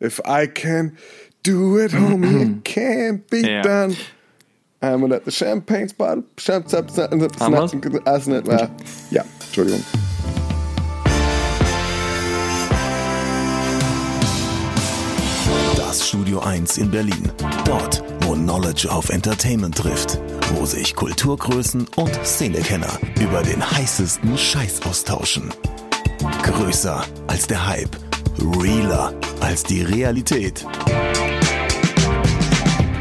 If I can do it, homie, it can't be Ja. done. I'm gonna let the champagne bottle. Haben champ, Ja, Entschuldigung. Das Studio 1 in Berlin. Dort, wo Knowledge auf Entertainment trifft. Wo sich Kulturgrößen und Szenekenner über den heißesten Scheiß austauschen. Größer als der Hype. Realer als die Realität.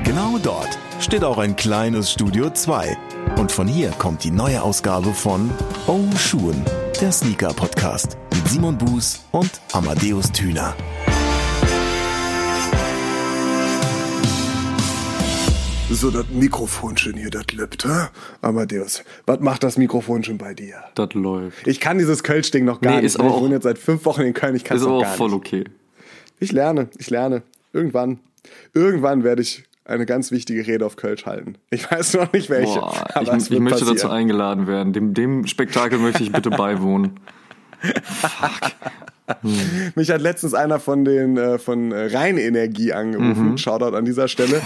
Genau dort steht auch ein kleines Studio 2. Und von hier kommt die neue Ausgabe von Oh Schuhen, der Sneaker-Podcast mit Simon Buß und Amadeus Thüner. So, das Mikrofonchen hier, das lübt, hä? Amadeus, was macht das Mikrofonchen bei dir? Das läuft. Ich kann dieses Kölsch-Ding noch gar Nee, nicht. ist aber ich auch- wohne jetzt seit fünf Wochen in Köln, ich kann es Ist noch aber gar auch voll nicht. okay. Ich lerne, ich lerne. Irgendwann, irgendwann werde ich eine ganz wichtige Rede auf Kölsch halten. Ich weiß noch nicht welche, Boah, ich, aber ich möchte passieren. dazu eingeladen werden. Dem, dem Spektakel möchte ich bitte beiwohnen. Mich hat letztens einer von den äh, von äh, Rheinenergie angerufen. Mhm. Shoutout an dieser Stelle.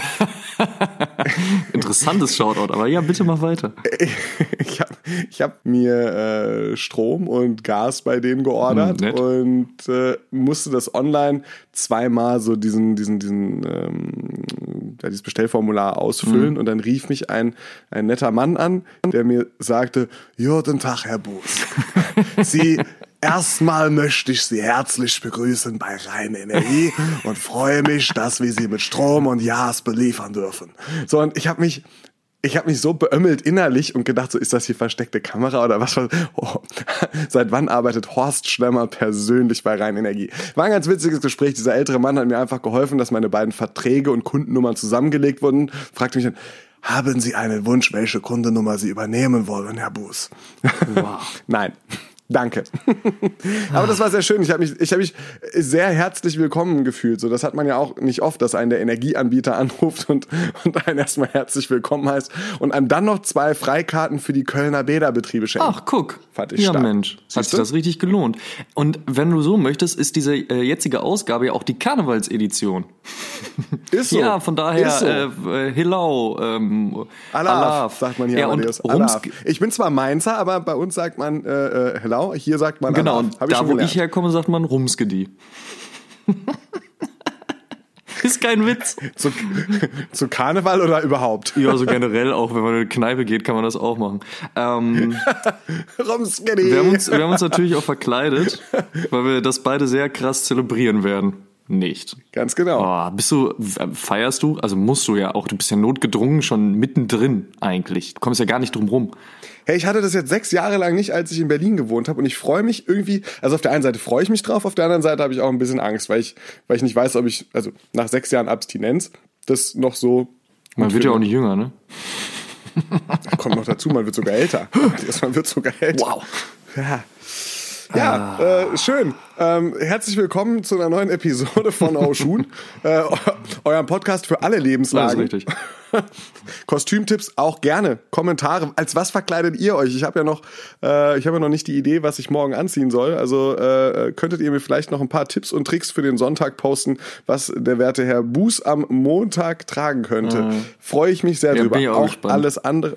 Interessantes Shoutout, aber ja, bitte mach weiter. ich habe ich hab mir äh, Strom und Gas bei denen geordert Hm, und äh, musste das online zweimal so diesen diesen diesen ähm, ja, dieses Bestellformular Hm. ausfüllen und dann rief mich ein ein netter Mann an, der mir sagte: "Guten Tag, Herr Buß. Sie Erstmal möchte ich Sie herzlich begrüßen bei Rhein Energie und freue mich, dass wir Sie mit Strom und Gas beliefern dürfen. So, und ich habe mich, ich habe mich so beömmelt innerlich und gedacht, so ist das hier versteckte Kamera oder was? Oh, seit wann arbeitet Horst Schlemmer persönlich bei Rhein Energie? War ein ganz witziges Gespräch. Dieser ältere Mann hat mir einfach geholfen, dass meine beiden Verträge und Kundennummern zusammengelegt wurden. Fragte mich dann, haben Sie einen Wunsch, welche Kundennummer Sie übernehmen wollen, Herr Buß? Nein. Danke. Aber das war sehr schön. Ich habe mich, ich habe mich sehr herzlich willkommen gefühlt. So, das hat man ja auch nicht oft, dass einen der Energieanbieter anruft und, und einen erstmal herzlich willkommen heißt und einem dann noch zwei Freikarten für die Kölner Bäderbetriebe schenkt. Ach, guck. Fand ich ja, stark. Mensch. Hat Siehst sich du? das richtig gelohnt. Und wenn du so möchtest, ist diese äh, jetzige Ausgabe ja auch die Karnevalsedition. Ist so. Ja, von daher, Ist so. äh, äh, ähm, Alaf, Alaf. sagt man hier. Ja, und. Rums. Ich bin zwar Mainzer, aber bei uns sagt man äh, äh, Hello, hier sagt man genau, und da schon wo gelernt. ich herkomme, sagt man Rumskedi. ist kein Witz. zu, zu Karneval oder überhaupt? Ja, so generell auch, wenn man in eine Kneipe geht, kann man das auch machen. Ähm, Rumskedi. wir, haben uns, wir haben uns natürlich auch verkleidet, weil wir das beide sehr krass zelebrieren werden. Nicht. Ganz genau. Oh, bist du, feierst du? Also musst du ja auch, du bist ja notgedrungen schon mittendrin eigentlich. Du kommst ja gar nicht drum rum. Hey, ich hatte das jetzt sechs Jahre lang nicht, als ich in Berlin gewohnt habe und ich freue mich irgendwie, also auf der einen Seite freue ich mich drauf, auf der anderen Seite habe ich auch ein bisschen Angst, weil ich, weil ich nicht weiß, ob ich, also nach sechs Jahren Abstinenz, das noch so, Man wird ja auch nicht jünger, ne? kommt noch dazu, man wird sogar älter. man wird sogar älter. Wow. Ja. Ja, äh, schön. Ähm, herzlich willkommen zu einer neuen Episode von Auschun, äh, eurem Podcast für alle Das ist Lebenslagen. richtig. Kostümtipps auch gerne. Kommentare. Als was verkleidet ihr euch? Ich habe ja noch, äh, ich habe ja noch nicht die Idee, was ich morgen anziehen soll. Also äh, könntet ihr mir vielleicht noch ein paar Tipps und Tricks für den Sonntag posten, was der werte Herr Buß am Montag tragen könnte. Freue ich mich sehr Ja, drüber. auch auch alles andere.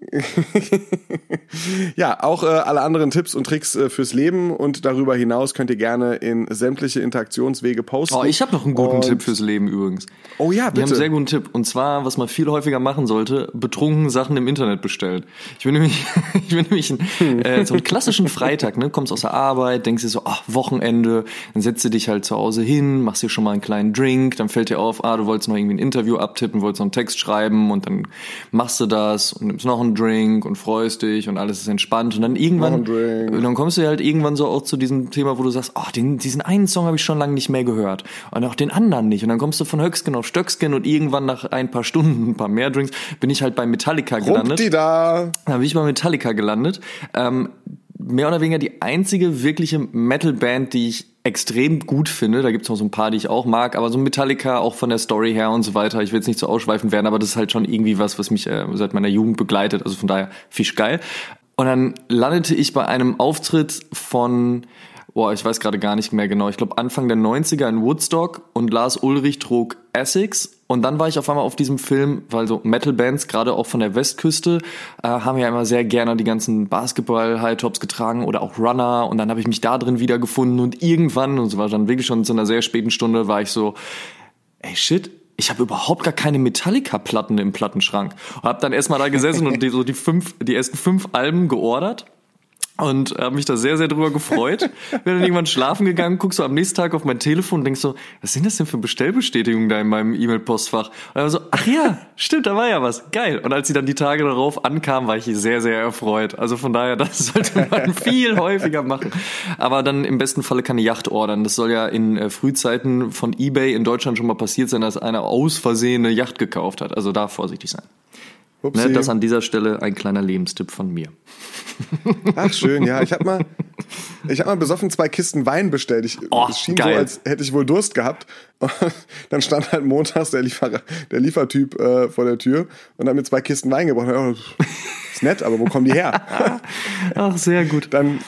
ja, auch äh, alle anderen Tipps und Tricks äh, fürs Leben und darüber hinaus könnt ihr gerne in sämtliche Interaktionswege posten. Oh, ich habe noch einen guten Und- Tipp fürs Leben übrigens. Oh ja, Wir haben bitte. einen sehr guten Tipp. Und zwar, was man viel häufiger machen sollte, betrunken Sachen im Internet bestellen. Ich bin nämlich, ich bin nämlich ein, äh, so einen klassischen Freitag, ne? Kommst aus der Arbeit, denkst dir so, ach, Wochenende, dann setzt du dich halt zu Hause hin, machst dir schon mal einen kleinen Drink, dann fällt dir auf, ah, du wolltest noch irgendwie ein Interview abtippen, wolltest noch einen Text schreiben und dann machst du das und nimmst noch einen Drink und freust dich und alles ist entspannt und dann irgendwann, und dann kommst du halt irgendwann so auch zu diesem Thema, wo du sagst, oh, den, diesen einen Song habe ich schon lange nicht mehr gehört und auch den anderen nicht. Und dann kommst du von Höcksken auf Stöcksken und irgendwann nach ein paar Stunden, ein paar mehr Drinks, bin ich halt bei Metallica gelandet. Da. Da bin ich bei Metallica gelandet. Ähm, mehr oder weniger die einzige wirkliche Metal-Band, die ich extrem gut finde. Da gibt's noch so ein paar, die ich auch mag, aber so Metallica auch von der Story her und so weiter. Ich will jetzt nicht so ausschweifend werden, aber das ist halt schon irgendwie was, was mich äh, seit meiner Jugend begleitet. Also von daher fischgeil. Und dann landete ich bei einem Auftritt von boah, ich weiß gerade gar nicht mehr genau, ich glaube Anfang der 90er in Woodstock und Lars Ulrich trug Essex und dann war ich auf einmal auf diesem Film, weil so Metal-Bands, gerade auch von der Westküste, äh, haben ja immer sehr gerne die ganzen Basketball-High-Tops getragen oder auch Runner und dann habe ich mich da drin wiedergefunden und irgendwann, und es war dann wirklich schon zu einer sehr späten Stunde, war ich so, ey shit, ich habe überhaupt gar keine Metallica-Platten im Plattenschrank. Und habe dann erstmal da gesessen und die, so die fünf, die ersten fünf Alben geordert und habe mich da sehr, sehr drüber gefreut. Bin dann irgendwann schlafen gegangen, guckst so am nächsten Tag auf mein Telefon und denkst so, was sind das denn für Bestellbestätigungen da in meinem E-Mail-Postfach? Und dann so, ach ja, stimmt, da war ja was, geil. Und als sie dann die Tage darauf ankam, war ich sehr, sehr erfreut. Also von daher, das sollte man viel häufiger machen. Aber dann im besten Falle keine Yacht ordern. Das soll ja in äh, Frühzeiten von eBay in Deutschland schon mal passiert sein, dass einer aus Versehen eine Yacht gekauft hat. Also da vorsichtig sein. Ne, das an dieser Stelle ein kleiner Lebenstipp von mir. Ach schön, ja. Ich habe mal, ich hab mal besoffen zwei Kisten Wein bestellt. Ich, Oh, es schien geil. so, als hätte ich wohl Durst gehabt. Und dann stand halt montags der, Lieferer, der Liefertyp äh, vor der Tür und hat mir zwei Kisten Wein gebracht. Ja, ist nett, aber wo kommen die her? Ach, sehr gut. Dann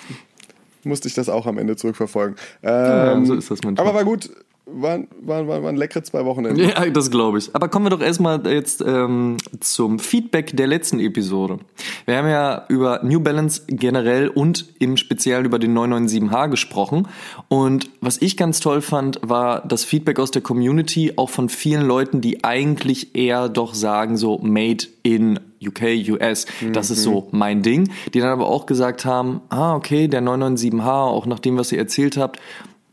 musste ich das auch am Ende zurückverfolgen. Ja, Ähm, so ist das manchmal. aber war gut. Waren, waren, waren, waren leckere zwei Wochenende. Ja, das glaube ich. Aber kommen wir doch erstmal jetzt ähm, zum Feedback der letzten Episode. Wir haben ja über New Balance generell und im Speziellen über den 997H gesprochen. Und was ich ganz toll fand, war das Feedback aus der Community, auch von vielen Leuten, die eigentlich eher doch sagen, so made in UK, US, das ist so mein Ding. Die dann aber auch gesagt haben, ah, okay, der 997H, auch nach dem, was ihr erzählt habt,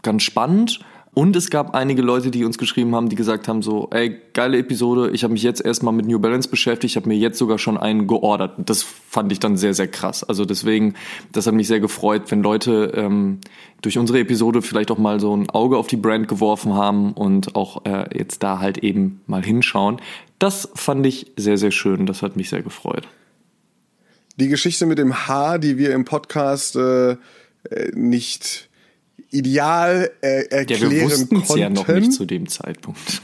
ganz spannend. Und es gab einige Leute, die uns geschrieben haben, die gesagt haben so, ey, geile Episode, ich habe mich jetzt erstmal mit New Balance beschäftigt, ich habe mir jetzt sogar schon einen geordert. Das fand ich dann sehr, sehr krass. Also deswegen, das hat mich sehr gefreut, wenn Leute ähm, durch unsere Episode vielleicht auch mal so ein Auge auf die Brand geworfen haben und auch äh, jetzt da halt eben mal hinschauen. Das fand ich sehr, sehr schön. Das hat mich sehr gefreut. Die Geschichte mit dem Haar, die wir im Podcast äh, äh, nicht ideal äh, Ja, erklären wir wussten es konnten, ja noch nicht zu dem Zeitpunkt.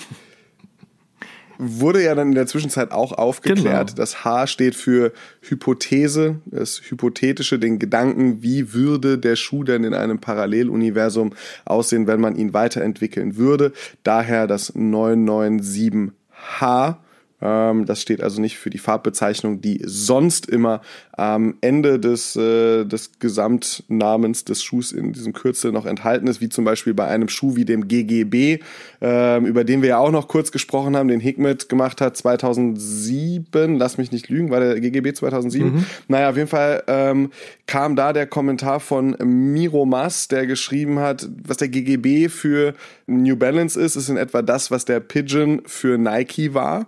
wurde ja dann in der Zwischenzeit auch aufgeklärt. Genau. Das H steht für Hypothese, das Hypothetische, den Gedanken, wie würde der Schuh denn in einem Paralleluniversum aussehen, wenn man ihn weiterentwickeln würde. Daher das 997H. Ähm, das steht also nicht für die Farbbezeichnung, die sonst immer am Ende des, äh, des Gesamtnamens des Schuhs in diesem Kürzel noch enthalten ist, wie zum Beispiel bei einem Schuh wie dem GGB, ähm, über den wir ja auch noch kurz gesprochen haben, den Hikmet gemacht hat 2007, lass mich nicht lügen, war der GGB 2007? Naja, auf jeden Fall ähm, kam da der Kommentar von Miro Mas, der geschrieben hat, was der GGB für New Balance ist, ist in etwa das, was der Pigeon für Nike war.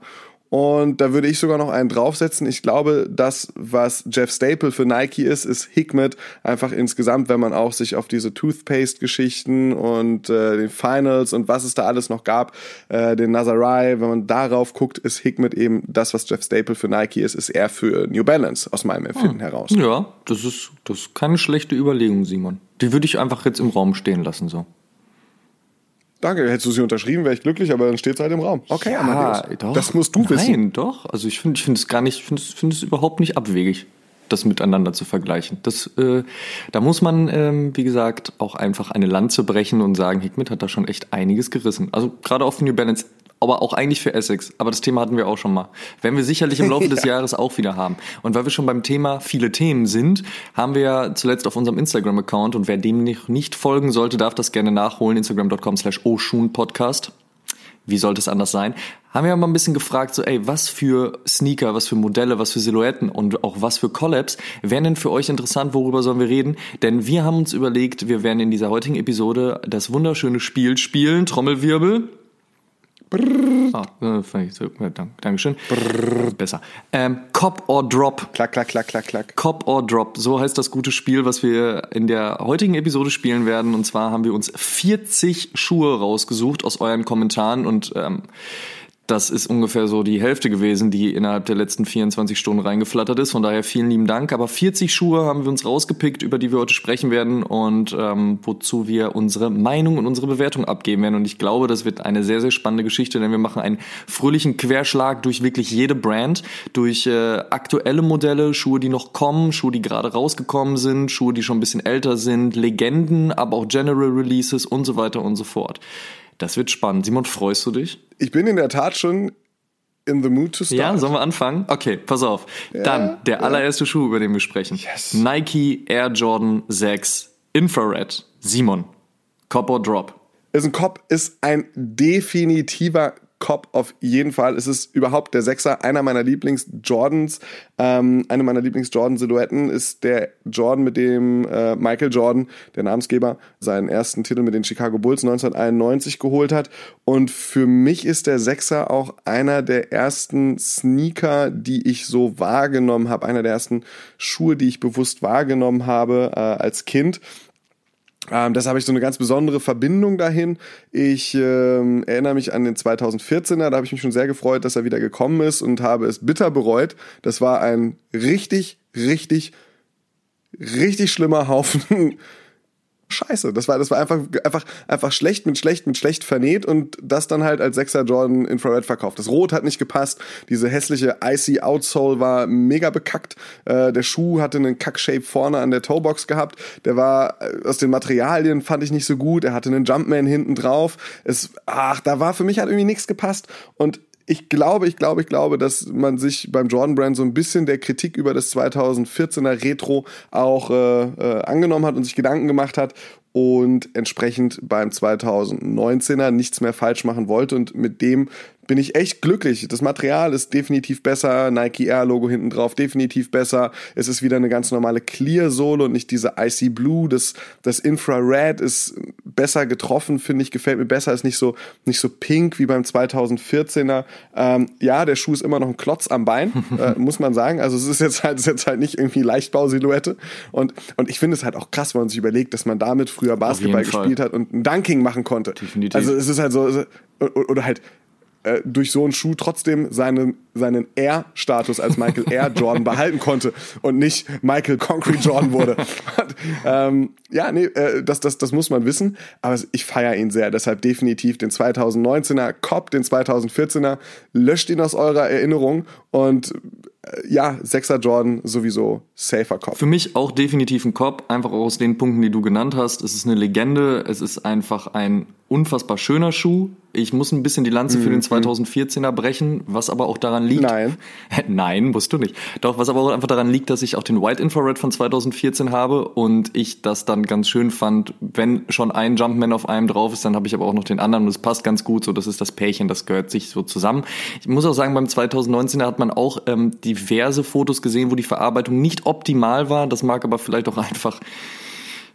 Und da würde ich sogar noch einen draufsetzen. Ich glaube, das, was Jeff Staple für Nike ist, ist Hikmet einfach insgesamt, wenn man auch sich auf diese Toothpaste-Geschichten und äh, den Finals und was es da alles noch gab, äh, den Nazarai, wenn man darauf guckt, ist Hikmet eben das, was Jeff Staple für Nike ist, ist er für New Balance aus meinem Empfinden heraus. Ja, das ist, das ist keine schlechte Überlegung, Simon. Die würde ich einfach jetzt im Raum stehen lassen, so. Danke, hättest du sie unterschrieben, wäre ich glücklich, aber dann steht es halt im Raum. Okay, Amadeus. doch. Das musst du Nein, wissen. Nein, doch. Also ich finde ich finde es gar nicht, ich finde es, finde es überhaupt nicht abwegig, das miteinander zu vergleichen. Das, äh, da muss man, ähm, wie gesagt, auch einfach eine Lanze brechen und sagen, Hikmet hat da schon echt einiges gerissen. Also gerade auf New Balance, aber auch eigentlich für Essex. Aber das Thema hatten wir auch schon mal. Werden wir sicherlich im Laufe des Jahres auch wieder haben. Und weil wir schon beim Thema viele Themen sind, haben wir ja zuletzt auf unserem Instagram-Account und wer dem nicht, nicht folgen sollte, darf das gerne nachholen. Instagram.com slash Podcast. Wie sollte es anders sein? Haben wir mal ein bisschen gefragt, so, ey, was für Sneaker, was für Modelle, was für Silhouetten und auch was für Collabs wären denn für euch interessant, worüber sollen wir reden? Denn wir haben uns überlegt, wir werden in dieser heutigen Episode das wunderschöne Spiel spielen, Trommelwirbel. Ah, äh, fand ich so, ja, dank, Dankeschön. Besser. Ähm, Cop or Drop. Klack, klack, klack, klack, klack. Cop or Drop, so heißt das gute Spiel, was wir in der heutigen Episode spielen werden. Und zwar haben wir uns 40 Schuhe rausgesucht aus euren Kommentaren und ähm, Das ist ungefähr so die Hälfte gewesen, die innerhalb der letzten 24 Stunden reingeflattert ist. Von daher vielen lieben Dank. Aber 40 Schuhe haben wir uns rausgepickt, über die wir heute sprechen werden und ähm, wozu wir unsere Meinung und unsere Bewertung abgeben werden. Und ich glaube, das wird eine sehr, sehr spannende Geschichte, denn wir machen einen fröhlichen Querschlag durch wirklich jede Brand, durch äh, aktuelle Modelle, Schuhe, die noch kommen, Schuhe, die gerade rausgekommen sind, Schuhe, die schon ein bisschen älter sind, Legenden, aber auch General Releases und so weiter und so fort. Das wird spannend. Simon, freust du dich? Ich bin in der Tat schon in the mood to start. Ja, sollen wir anfangen? Okay, pass auf. Ja, Dann der allererste Schuh, über den wir sprechen. Yes. Nike Air Jordan 6 Infrared. Simon, Cop or Drop? Ist ein Cop, ist ein definitiver Cop auf jeden Fall. Es ist überhaupt der Sechser, einer meiner Lieblings-Jordans. Ähm, eine meiner Lieblings-Jordan-Silhouetten ist der Jordan, mit dem äh, Michael Jordan, der Namensgeber, seinen ersten Titel mit den Chicago Bulls 1991 geholt hat. Und für mich ist der Sechser auch einer der ersten Sneaker, die ich so wahrgenommen habe, einer der ersten Schuhe, die ich bewusst wahrgenommen habe äh, als Kind. Ähm, das habe ich so eine ganz besondere Verbindung dahin. Ich ähm, erinnere mich an den 2014er, da habe ich mich schon sehr gefreut, dass er wieder gekommen ist und habe es bitter bereut. Das war ein richtig, richtig, richtig schlimmer Haufen scheiße. Das war, das war einfach, einfach, einfach schlecht mit schlecht mit schlecht vernäht und das dann halt als Sechser Jordan Infrared verkauft. Das Rot hat nicht gepasst. Diese hässliche Icy Outsole war mega bekackt. Äh, der Schuh hatte einen Kack-Shape vorne an der Toebox gehabt. Der war äh, aus den Materialien fand ich nicht so gut. Er hatte einen Jumpman hinten drauf. Es, ach, da war für mich halt irgendwie nichts gepasst und ich glaube, ich glaube, ich glaube, dass man sich beim Jordan Brand so ein bisschen der Kritik über das 2014er Retro auch äh, äh, angenommen hat und sich Gedanken gemacht hat und entsprechend beim 2019er nichts mehr falsch machen wollte und mit dem bin ich echt glücklich. Das Material ist definitiv besser, Nike Air Logo hinten drauf definitiv besser. Es ist wieder eine ganz normale Clear Sohle und nicht diese Icy Blue. Das, das Infrared ist besser getroffen, finde ich, gefällt mir besser, ist nicht so, nicht so pink wie beim 2014er. Ähm, ja, der Schuh ist immer noch ein Klotz am Bein, äh, muss man sagen. Also es ist jetzt halt, ist jetzt halt nicht irgendwie Leichtbausilhouette. Und, und ich finde es halt auch krass, wenn man sich überlegt, dass man damit früher Basketball gespielt hat und ein Dunking machen konnte. Definitiv. Also es ist halt so, oder halt äh, durch so einen Schuh trotzdem seinen, seinen Air-Status als Michael Air Jordan behalten konnte und nicht Michael Concrete Jordan wurde. ähm, ja, nee, äh, das, das, das muss man wissen, aber ich feiere ihn sehr. Deshalb definitiv den 2019er Cop, den 2014er, löscht ihn aus eurer Erinnerung und äh, ja, Sechser Jordan sowieso safer Cop. Für mich auch definitiv ein Cop, einfach aus den Punkten, die du genannt hast. Es ist eine Legende, es ist einfach ein unfassbar schöner Schuh. Ich muss ein bisschen die Lanze für den 2014er mhm. brechen, was aber auch daran liegt. Nein. Nein, musst du nicht. Doch, was aber auch einfach daran liegt, dass ich auch den White Infrared von 2014 habe und ich das dann ganz schön fand, wenn schon ein Jumpman auf einem drauf ist, dann habe ich aber auch noch den anderen und es passt ganz gut. So, das ist das Pärchen, das gehört sich so zusammen. Ich muss auch sagen, beim 2019er hat man auch ähm, diverse Fotos gesehen, wo die Verarbeitung nicht optimal war. Das mag aber vielleicht auch einfach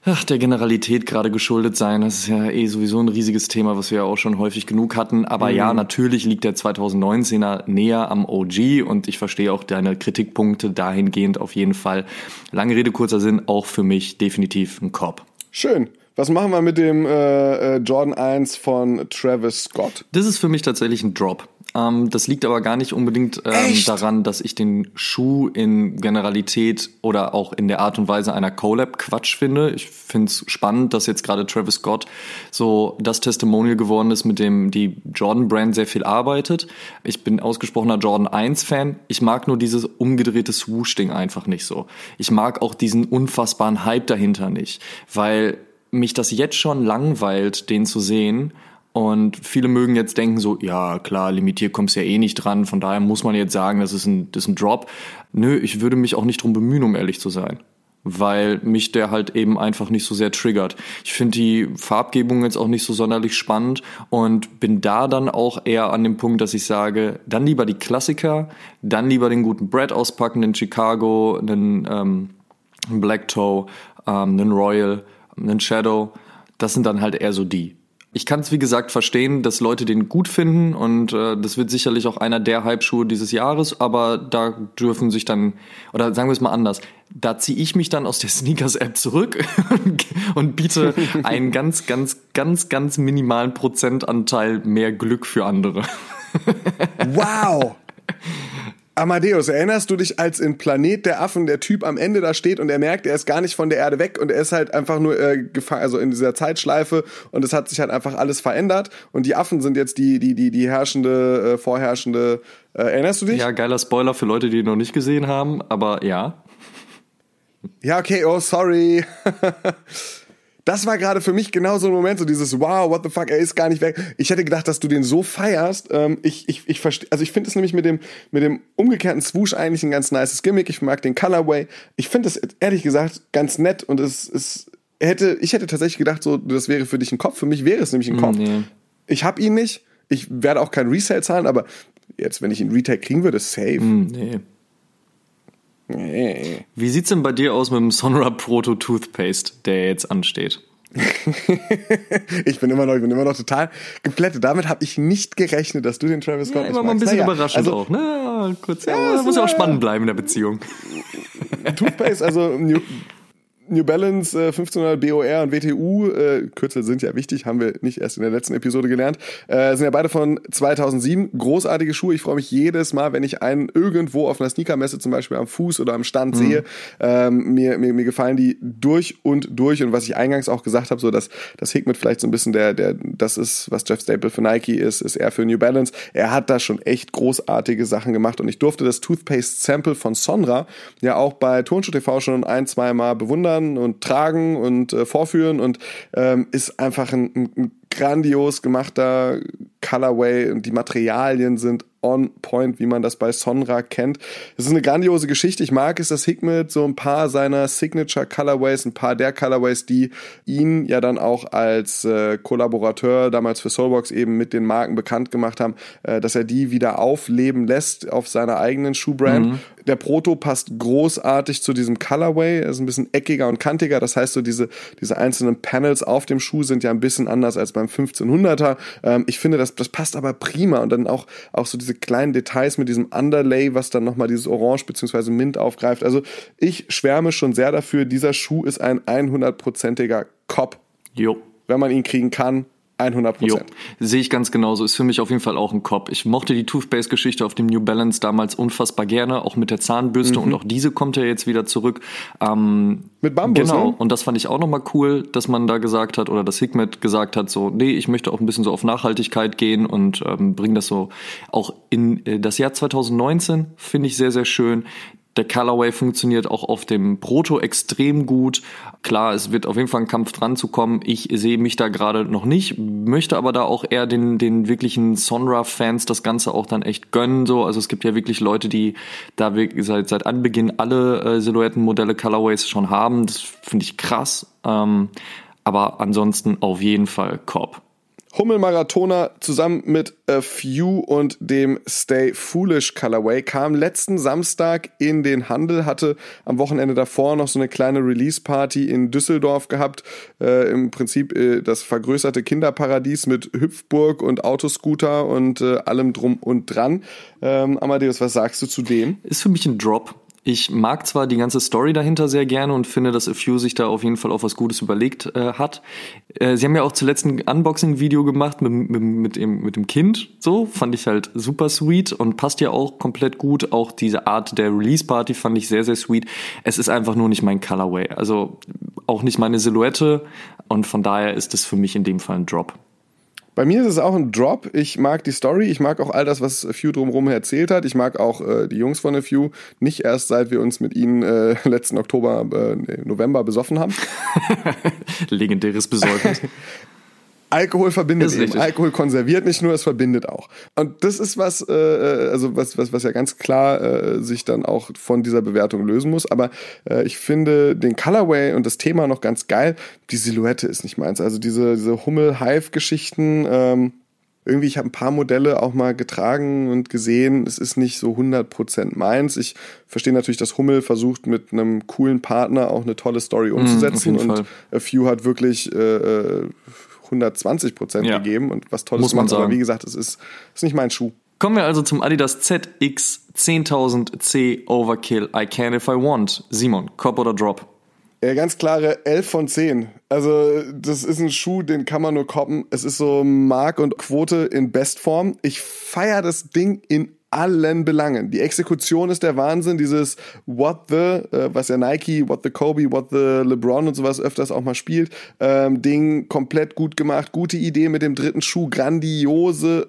ach, der Generalität gerade geschuldet sein. Das ist ja eh sowieso ein riesiges Thema, was wir ja auch schon häufig genug hatten. Aber mhm. ja, natürlich liegt der 2019er näher am OG und ich verstehe auch deine Kritikpunkte dahingehend auf jeden Fall. Lange Rede, kurzer Sinn, auch für mich definitiv ein Cop. Schön. Was machen wir mit dem äh, äh Jordan 1 von Travis Scott? Das ist für mich tatsächlich ein Drop. Ähm, das liegt aber gar nicht unbedingt ähm, daran, dass ich den Schuh in Generalität oder auch in der Art und Weise einer Collab Quatsch finde. Ich finde es spannend, dass jetzt gerade Travis Scott so das Testimonial geworden ist, mit dem die Jordan Brand sehr viel arbeitet. Ich bin ausgesprochener Jordan 1 Fan. Ich mag nur dieses umgedrehte Swoosh-Ding einfach nicht so. Ich mag auch diesen unfassbaren Hype dahinter nicht, weil mich das jetzt schon langweilt, den zu sehen und viele mögen jetzt denken so, ja klar, limitiert kommst ja eh nicht dran, von daher muss man jetzt sagen, das ist ein, das ist ein Drop. Nö, ich würde mich auch nicht drum bemühen, um ehrlich zu sein. Weil mich der halt eben einfach nicht so sehr triggert. Ich finde die Farbgebung jetzt auch nicht so sonderlich spannend und bin da dann auch eher an dem Punkt, dass ich sage, dann lieber die Klassiker, dann lieber den guten Brad auspacken, den Chicago, den ähm, Black Toe, ähm, den Royal, den Shadow. Das sind dann halt eher so die. Ich kann es wie gesagt verstehen, dass Leute den gut finden und äh, das wird sicherlich auch einer der Hype-Schuhe dieses Jahres, aber da dürfen sich dann, oder sagen wir es mal anders, da ziehe ich mich dann aus der Sneakers-App zurück und biete einen ganz, ganz, ganz, ganz minimalen Prozentanteil mehr Glück für andere. Wow! Amadeus, erinnerst du dich, als in Planet der Affen der Typ am Ende da steht und er merkt, er ist gar nicht von der Erde weg und er ist halt einfach nur äh, gefangen, also in dieser Zeitschleife und es hat sich halt einfach alles verändert und die Affen sind jetzt die, die, die, die herrschende, äh, vorherrschende. Äh, erinnerst du dich? Ja, geiler Spoiler für Leute, die ihn noch nicht gesehen haben, aber ja. Ja, okay, oh, sorry. Das war gerade für mich genau so ein Moment, so dieses Wow, what the fuck, er ist gar nicht weg. Ich hätte gedacht, dass du den so feierst. Ähm, ich ich, ich verstehe, also ich finde es nämlich mit dem, mit dem umgekehrten Swoosh eigentlich ein ganz nices Gimmick. Ich mag den Colorway. Ich finde es ehrlich gesagt ganz nett und es ist, hätte, ich hätte tatsächlich gedacht, so, das wäre für dich ein Kopf. Für mich wäre es nämlich ein Kopf. Nee. Ich habe ihn nicht. Ich werde auch kein Resale zahlen, aber jetzt, wenn ich ihn Retail kriegen würde, safe. Hm, nee. Nee. Wie sieht's denn bei dir aus mit dem Sonra Proto Toothpaste, der jetzt ansteht? ich bin immer noch, ich bin immer noch total geplättet. Damit habe ich nicht gerechnet, dass du den Travis Scott Ja, immer mal ein bisschen Naja, überraschend also, auch, ne? Kurz, ja, Ja, das muss ja auch spannend bleiben in der Beziehung. Toothpaste, also New, Balance äh, 1500 BOR und WTU, äh, Kürzel sind ja wichtig, haben wir nicht erst in der letzten Episode gelernt, äh, sind ja beide von 2007. Großartige Schuhe. Ich freue mich jedes Mal, wenn ich einen irgendwo auf einer Sneakermesse zum Beispiel am Fuß oder am Stand sehe. Ähm, mir, mir, mir gefallen die durch und durch. Und was ich eingangs auch gesagt habe, so dass das Hickmet vielleicht so ein bisschen der, der, das ist, was Jeff Staple für Nike ist, ist er für New Balance. Er hat da schon echt großartige Sachen gemacht und ich durfte das Toothpaste Sample von Sonra ja auch bei Turnschuh TV schon ein, zwei Mal bewundern und tragen und äh, vorführen und ähm, ist einfach ein, ein, grandios gemachter Colorway und die Materialien sind on point, wie man das bei Sonra kennt. Es ist eine grandiose Geschichte. Ich mag es, dass Hikmet so ein paar seiner Signature Colorways, ein paar der Colorways, die ihn ja dann auch als äh, Kollaborateur damals für Soulbox eben mit den Marken bekannt gemacht haben, äh, dass er die wieder aufleben lässt auf seiner eigenen Schuhbrand. Der Proto passt großartig zu diesem Colorway. Er ist ein bisschen eckiger und kantiger. Das heißt, so diese, diese einzelnen Panels auf dem Schuh sind ja ein bisschen anders als beim 1500er. Ähm, ich finde, das, das passt aber prima. Und dann auch, auch so diese kleinen Details mit diesem Underlay, was dann nochmal dieses Orange bzw. Mint aufgreift. Also ich schwärme schon sehr dafür. Dieser Schuh ist ein 100%iger Cop. Jo. Wenn man ihn kriegen kann, 100 Jo, Prozent. sehe ich ganz genauso. Ist für mich auf jeden Fall auch ein Cop. Ich mochte die Toothpaste-Geschichte auf dem New Balance damals unfassbar gerne, auch mit der Zahnbürste und auch diese kommt ja jetzt wieder zurück. Ähm, Mit Bambus, Genau, ne? und das fand ich auch nochmal cool, dass man da gesagt hat oder das Hikmet gesagt hat, so, nee, ich möchte auch ein bisschen so auf Nachhaltigkeit gehen und ähm, bringe das so auch in äh, das Jahr 2019, finde ich sehr, sehr schön. Der Colorway funktioniert auch auf dem Proto extrem gut. Klar, es wird auf jeden Fall ein Kampf dran zu kommen. Ich sehe mich da gerade noch nicht, möchte aber da auch eher den, den wirklichen Sonra-Fans das Ganze auch dann echt gönnen. So. Also es gibt ja wirklich Leute, die da wirklich seit, seit Anbeginn alle äh, Silhouettenmodelle Colorways schon haben. Das finde ich krass. Ähm, aber ansonsten auf jeden Fall Cop. Hummel Marathoner zusammen mit A Few und dem Stay Foolish Colorway kam letzten Samstag in den Handel, hatte am Wochenende davor noch so eine kleine Release-Party in Düsseldorf gehabt. Äh, Im Prinzip äh, das vergrößerte Kinderparadies mit Hüpfburg und Autoscooter und äh, allem drum und dran. Ähm, Amadeus, was sagst du zu dem? Ist für mich ein Drop. Ich mag zwar die ganze Story dahinter sehr gerne und finde, dass A Few sich da auf jeden Fall auch was Gutes überlegt äh, hat. Äh, sie haben ja auch zuletzt ein Unboxing-Video gemacht mit, mit, mit, dem, mit dem Kind. So, fand ich halt super sweet und passt ja auch komplett gut. Auch diese Art der Release-Party fand ich sehr, sehr sweet. Es ist einfach nur nicht mein Colorway. Also auch nicht meine Silhouette und von daher ist es für mich in dem Fall ein Drop. Bei mir ist es auch ein Drop. Ich mag die Story, ich mag auch all das, was Few drumherum erzählt hat. Ich mag auch äh, die Jungs von A Few. Nicht erst seit wir uns mit ihnen äh, letzten Oktober, äh, November besoffen haben. Legendäres Besäufnis. Alkohol verbindet eben. Alkohol konserviert nicht nur, es verbindet auch. Und das ist was, äh, also was, was, was ja ganz klar äh, sich dann auch von dieser Bewertung lösen muss. Aber äh, ich finde den Colorway und das Thema noch ganz geil. Die Silhouette ist nicht meins. Also diese, diese Hummel-Hive-Geschichten, ähm, irgendwie, ich habe ein paar Modelle auch mal getragen und gesehen, es ist nicht so 100% meins. Ich verstehe natürlich, dass Hummel versucht, mit einem coolen Partner auch eine tolle Story umzusetzen. jeden und. A Few hat wirklich äh, äh, 120 Prozent Ja. gegeben und was Tolles Muss man gemacht. Aber sagen. wie gesagt, es ist, ist nicht mein Schuh. Kommen wir also zum Adidas ZX 10000 C Overkill I Can If I Want. Simon, Cop oder Drop? Ja, ganz klare 11 von 10. Also, das ist ein Schuh, den kann man nur koppen. Es ist so Mark und Quote in Bestform. Ich feiere das Ding in allen Belangen. Die Exekution ist der Wahnsinn. Dieses What the, äh, was ja Nike, What the Kobe, What the LeBron und sowas öfters auch mal spielt. Ähm, Ding komplett gut gemacht. Gute Idee mit dem dritten Schuh. Grandiose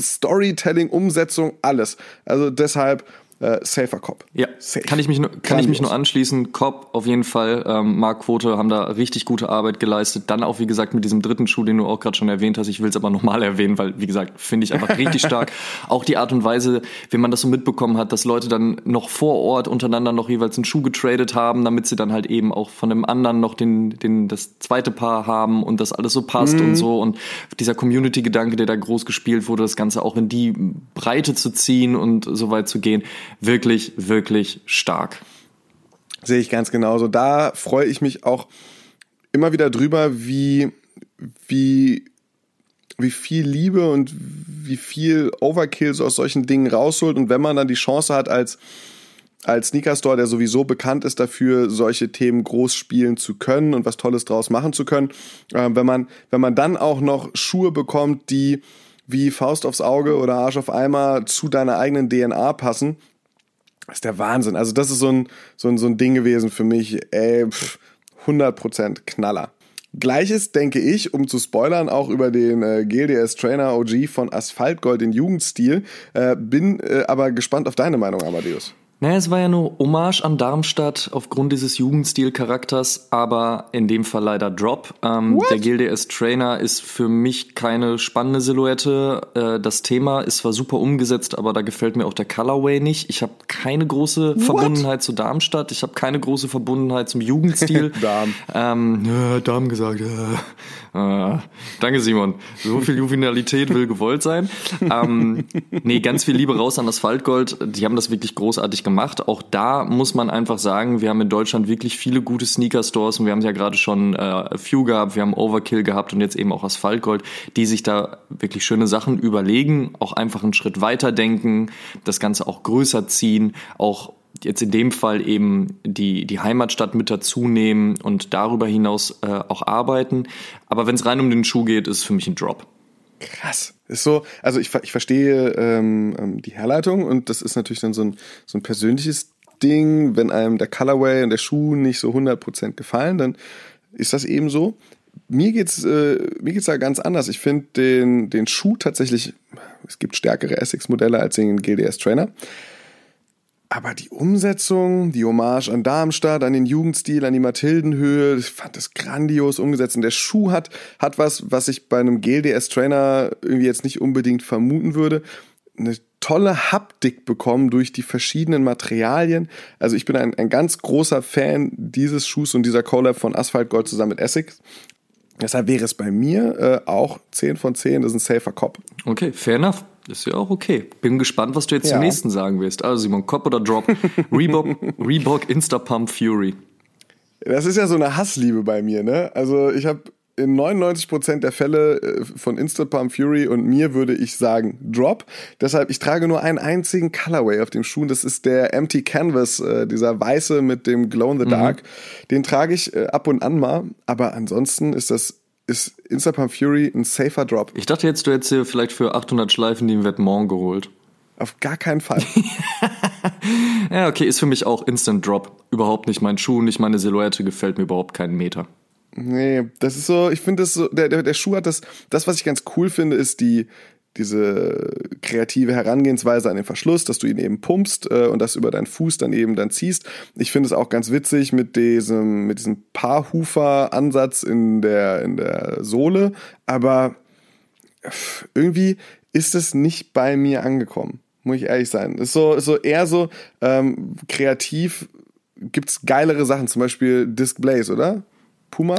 Storytelling, Umsetzung, alles. Also deshalb äh, safer Cop. Ja, Safe. kann ich mich nur, kann ich mich nur anschließen. Cop auf jeden Fall. Ähm, Mark Quote haben da richtig gute Arbeit geleistet. Dann auch wie gesagt mit diesem dritten Schuh, den du auch gerade schon erwähnt hast. Ich will es aber nochmal erwähnen, weil wie gesagt finde ich einfach richtig stark. Auch die Art und Weise, wie man das so mitbekommen hat, dass Leute dann noch vor Ort untereinander noch jeweils einen Schuh getradet haben, damit sie dann halt eben auch von dem anderen noch den, den das zweite Paar haben und das alles so passt mhm. und so und dieser Community-Gedanke, der da groß gespielt wurde, das Ganze auch in die Breite zu ziehen und so weit zu gehen wirklich, wirklich stark. Sehe ich ganz genauso. Da freue ich mich auch immer wieder drüber, wie, wie, wie viel Liebe und wie viel Overkill so aus solchen Dingen rausholt. Und wenn man dann die Chance hat, als, als Sneaker Store, der sowieso bekannt ist dafür, solche Themen groß spielen zu können und was Tolles draus machen zu können, äh, wenn man, wenn man dann auch noch Schuhe bekommt, die wie Faust aufs Auge oder Arsch auf Eimer zu deiner eigenen DNA passen, das ist der Wahnsinn. Also das ist so ein, so ein, so ein Ding gewesen für mich. Ey, pff, 100% Knaller. Gleiches denke ich, um zu spoilern, auch über den äh, GLDS Trainer OG von Asphaltgold in Jugendstil. Äh, bin äh, aber gespannt auf deine Meinung, Amadeus. Naja, es war ja nur Hommage an Darmstadt aufgrund dieses Jugendstil-Charakters, aber in dem Fall leider Drop. Ähm, der GLDS Trainer ist für mich keine spannende Silhouette. Äh, das Thema ist zwar super umgesetzt, aber da gefällt mir auch der Colorway nicht. Ich habe keine große What? Verbundenheit zu Darmstadt. Ich habe keine große Verbundenheit zum Jugendstil. Darm. Ähm, ja, Darm gesagt. Ja. Äh, danke, Simon. So viel Juvenalität will gewollt sein. Ähm, nee, ganz viel Liebe raus an Asphaltgold. Die haben das wirklich großartig gemacht gemacht. Auch da muss man einfach sagen, wir haben in Deutschland wirklich viele gute Sneaker-Stores und wir haben ja gerade schon äh, Few gehabt, wir haben Overkill gehabt und jetzt eben auch Asphaltgold, die sich da wirklich schöne Sachen überlegen, auch einfach einen Schritt weiter denken, das Ganze auch größer ziehen, auch jetzt in dem Fall eben die, die Heimatstadt mit dazu nehmen und darüber hinaus äh, auch arbeiten. Aber wenn es rein um den Schuh geht, ist es für mich ein Drop. Krass. Ist so, also ich, ich verstehe ähm, ähm, die Herleitung und das ist natürlich dann so ein, so ein persönliches Ding. Wenn einem der Colorway und der Schuh nicht so 100% gefallen, dann ist das eben so. Mir geht's, äh, mir geht's da ganz anders. Ich finde den, den Schuh tatsächlich, es gibt stärkere Essex-Modelle als den GDS Trainer. Aber die Umsetzung, die Hommage an Darmstadt, an den Jugendstil, an die Mathildenhöhe, ich fand das grandios umgesetzt. Und der Schuh hat, hat was, was ich bei einem GLDS-Trainer irgendwie jetzt nicht unbedingt vermuten würde. Eine tolle Haptik bekommen durch die verschiedenen Materialien. Also ich bin ein, ein ganz großer Fan dieses Schuhs und dieser Collab von Asphalt Gold zusammen mit Essex. Deshalb wäre es bei mir äh, auch 10 von 10, das ist ein safer Cop. Okay, fair enough. Ist ja auch okay. Bin gespannt, was du jetzt ja. zum nächsten sagen wirst. Also Simon, Cop oder Drop? Reebok, Reebok Instapump Fury. Das ist ja so eine Hassliebe bei mir, ne? Also ich habe in 99% der Fälle äh, von Instapump Fury und mir würde ich sagen Drop. Deshalb, ich trage nur einen einzigen Colorway auf dem Schuh. Das ist der Empty Canvas, äh, dieser weiße mit dem Glow in the mhm. Dark. Mhm. Den trage ich äh, ab und an mal. Aber ansonsten ist das ist Instapump Fury ein safer Drop. Ich dachte jetzt, du hättest dir vielleicht für 800 Schleifen die Vetements geholt. Auf gar keinen Fall. ja, okay, ist für mich auch Instant Drop. Überhaupt nicht mein Schuh, nicht meine Silhouette, gefällt mir überhaupt keinen Meter. Nee, das ist so, ich finde das so, der, der, der Schuh hat das, das, was ich ganz cool finde, ist die, diese kreative Herangehensweise an den Verschluss, dass du ihn eben pumpst äh, und das über deinen Fuß dann eben dann ziehst. Ich finde es auch ganz witzig mit diesem mit diesem Paarhufer-Ansatz in der in der Sohle, aber irgendwie ist es nicht bei mir angekommen, muss ich ehrlich sein. Ist so ist so eher so ähm, kreativ. Gibt's geilere Sachen, zum Beispiel Disc Blaze, oder? Puma?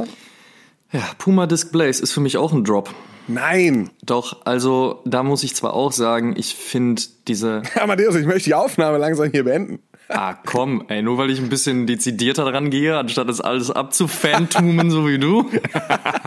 Ja, Puma Disc Blaze ist für mich auch ein Drop. Nein. Doch, also da muss ich zwar auch sagen, ich finde diese. Amadeus, ich möchte die Aufnahme langsam hier beenden. Ah, komm, ey, nur weil ich ein bisschen dezidierter dran gehe, anstatt das alles abzufantumen, so wie du.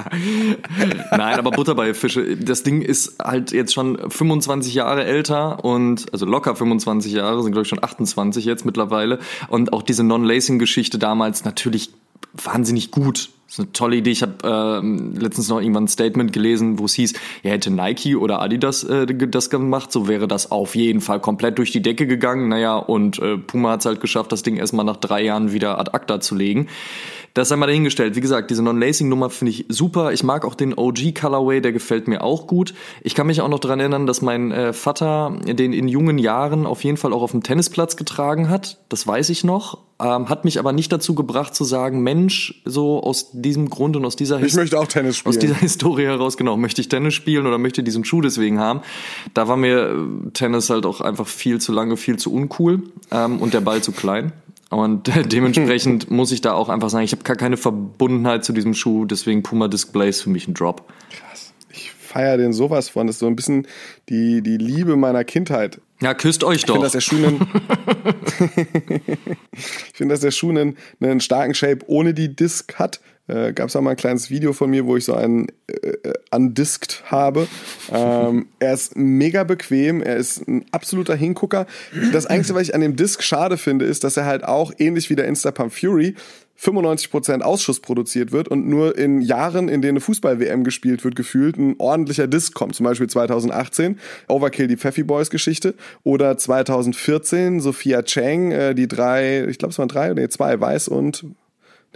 Nein, aber Butter bei Fische. Das Ding ist halt jetzt schon 25 Jahre älter und, also locker 25 Jahre, sind glaube ich schon 28 jetzt mittlerweile. Und auch diese Non-Lacing-Geschichte damals natürlich wahnsinnig gut. Das ist eine tolle Idee. Ich habe ähm, letztens noch irgendwann ein Statement gelesen, wo es hieß, ja, hätte Nike oder Adidas äh, das gemacht, so wäre das auf jeden Fall komplett durch die Decke gegangen. Naja, und äh, Puma hat es halt geschafft, das Ding erstmal nach drei Jahren wieder ad acta zu legen. Das einmal dahingestellt. Wie gesagt, diese Non-Lacing-Nummer finde ich super. Ich mag auch den OG-Colorway, der gefällt mir auch gut. Ich kann mich auch noch daran erinnern, dass mein äh, Vater den in jungen Jahren auf jeden Fall auch auf dem Tennisplatz getragen hat. Das weiß ich noch. Ähm, hat mich aber nicht dazu gebracht zu sagen, Mensch, so aus diesem Grund und aus dieser Ich möchte auch Tennis spielen. aus dieser Historie heraus, genau, möchte ich Tennis spielen oder möchte diesen Schuh deswegen haben. Da war mir äh, Tennis halt auch einfach viel zu lange, viel zu uncool ähm, und der Ball zu klein. Und dementsprechend muss ich da auch einfach sagen, ich habe gar keine Verbundenheit zu diesem Schuh, deswegen Puma Display ist für mich ein Drop. Krass. Ich feiere den sowas von. Das ist so ein bisschen die, die Liebe meiner Kindheit. Ja, küsst euch Ich finde, doch. dass der Schuh einen, ich finde, dass der Schuh einen, einen starken Shape ohne die Disc hat. Äh, Gab es auch mal ein kleines Video von mir, wo ich so einen äh, undiskt habe. Ähm, er ist mega bequem, er ist ein absoluter Hingucker. Das Einzige, was ich an dem Disc schade finde, ist, dass er halt auch ähnlich wie der Instapump Fury 95% Ausschuss produziert wird und nur in Jahren, in denen eine Fußball-WM gespielt wird, gefühlt ein ordentlicher Disc kommt. Zum Beispiel 2018, Overkill, die Pfeffy Boys Geschichte. Oder 2014, Sophia Chang, äh, die drei, ich glaube es waren drei, nee, zwei, weiß und,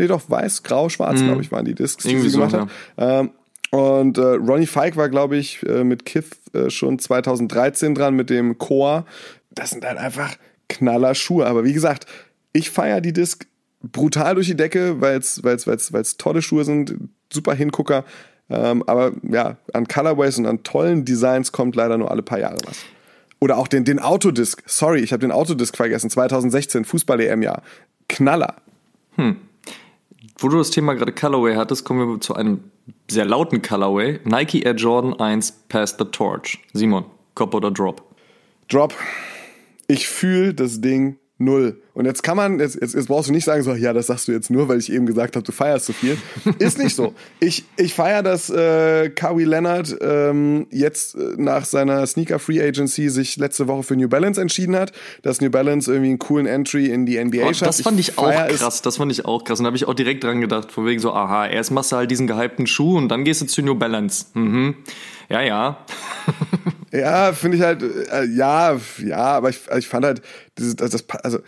nee doch, weiß, grau, schwarz, glaube ich, waren die Discs, die Irgendwie sie so, gemacht hat. Ähm, und äh, Ronnie Fike war, glaube ich, äh, mit Kith äh, schon 2013 dran mit dem Core. Das sind halt einfach knaller Schuhe. Aber wie gesagt, ich feiere die Disc brutal durch die Decke, weil es weil's, weil's, weil's tolle Schuhe sind, super Hingucker. Ähm, aber ja, an Colorways und an tollen Designs kommt leider nur alle paar Jahre was. Oder auch den, den Autodisc. Sorry, ich habe den Autodisc vergessen. 2016, Fußball-EM-Jahr. Knaller. Wo du das Thema gerade Colorway hattest, kommen wir zu einem sehr lauten Colorway. Nike Air Jordan 1 Pass the Torch. Simon, Cop oder Drop? Drop. Ich fühle das Ding null. Und jetzt kann man, jetzt, jetzt, jetzt brauchst du nicht sagen, so, ja, das sagst du jetzt nur, weil ich eben gesagt habe, du feierst zu viel. Ist nicht so. Ich, ich feiere, dass äh, Kawhi Leonard ähm, jetzt äh, nach seiner Sneaker Free Agency sich letzte Woche für New Balance entschieden hat, dass New Balance irgendwie einen coolen Entry in die NBA Oh, schafft. das fand ich auch feier es- krass. Das fand ich auch krass. Und da habe ich auch direkt dran gedacht, von wegen so, aha, erst machst du halt diesen gehypten Schuh und dann gehst du zu New Balance. Mhm. Ja, ja. Ja, finde ich halt, äh, ja, ja, aber ich, ich fand halt, dieses, das, das, also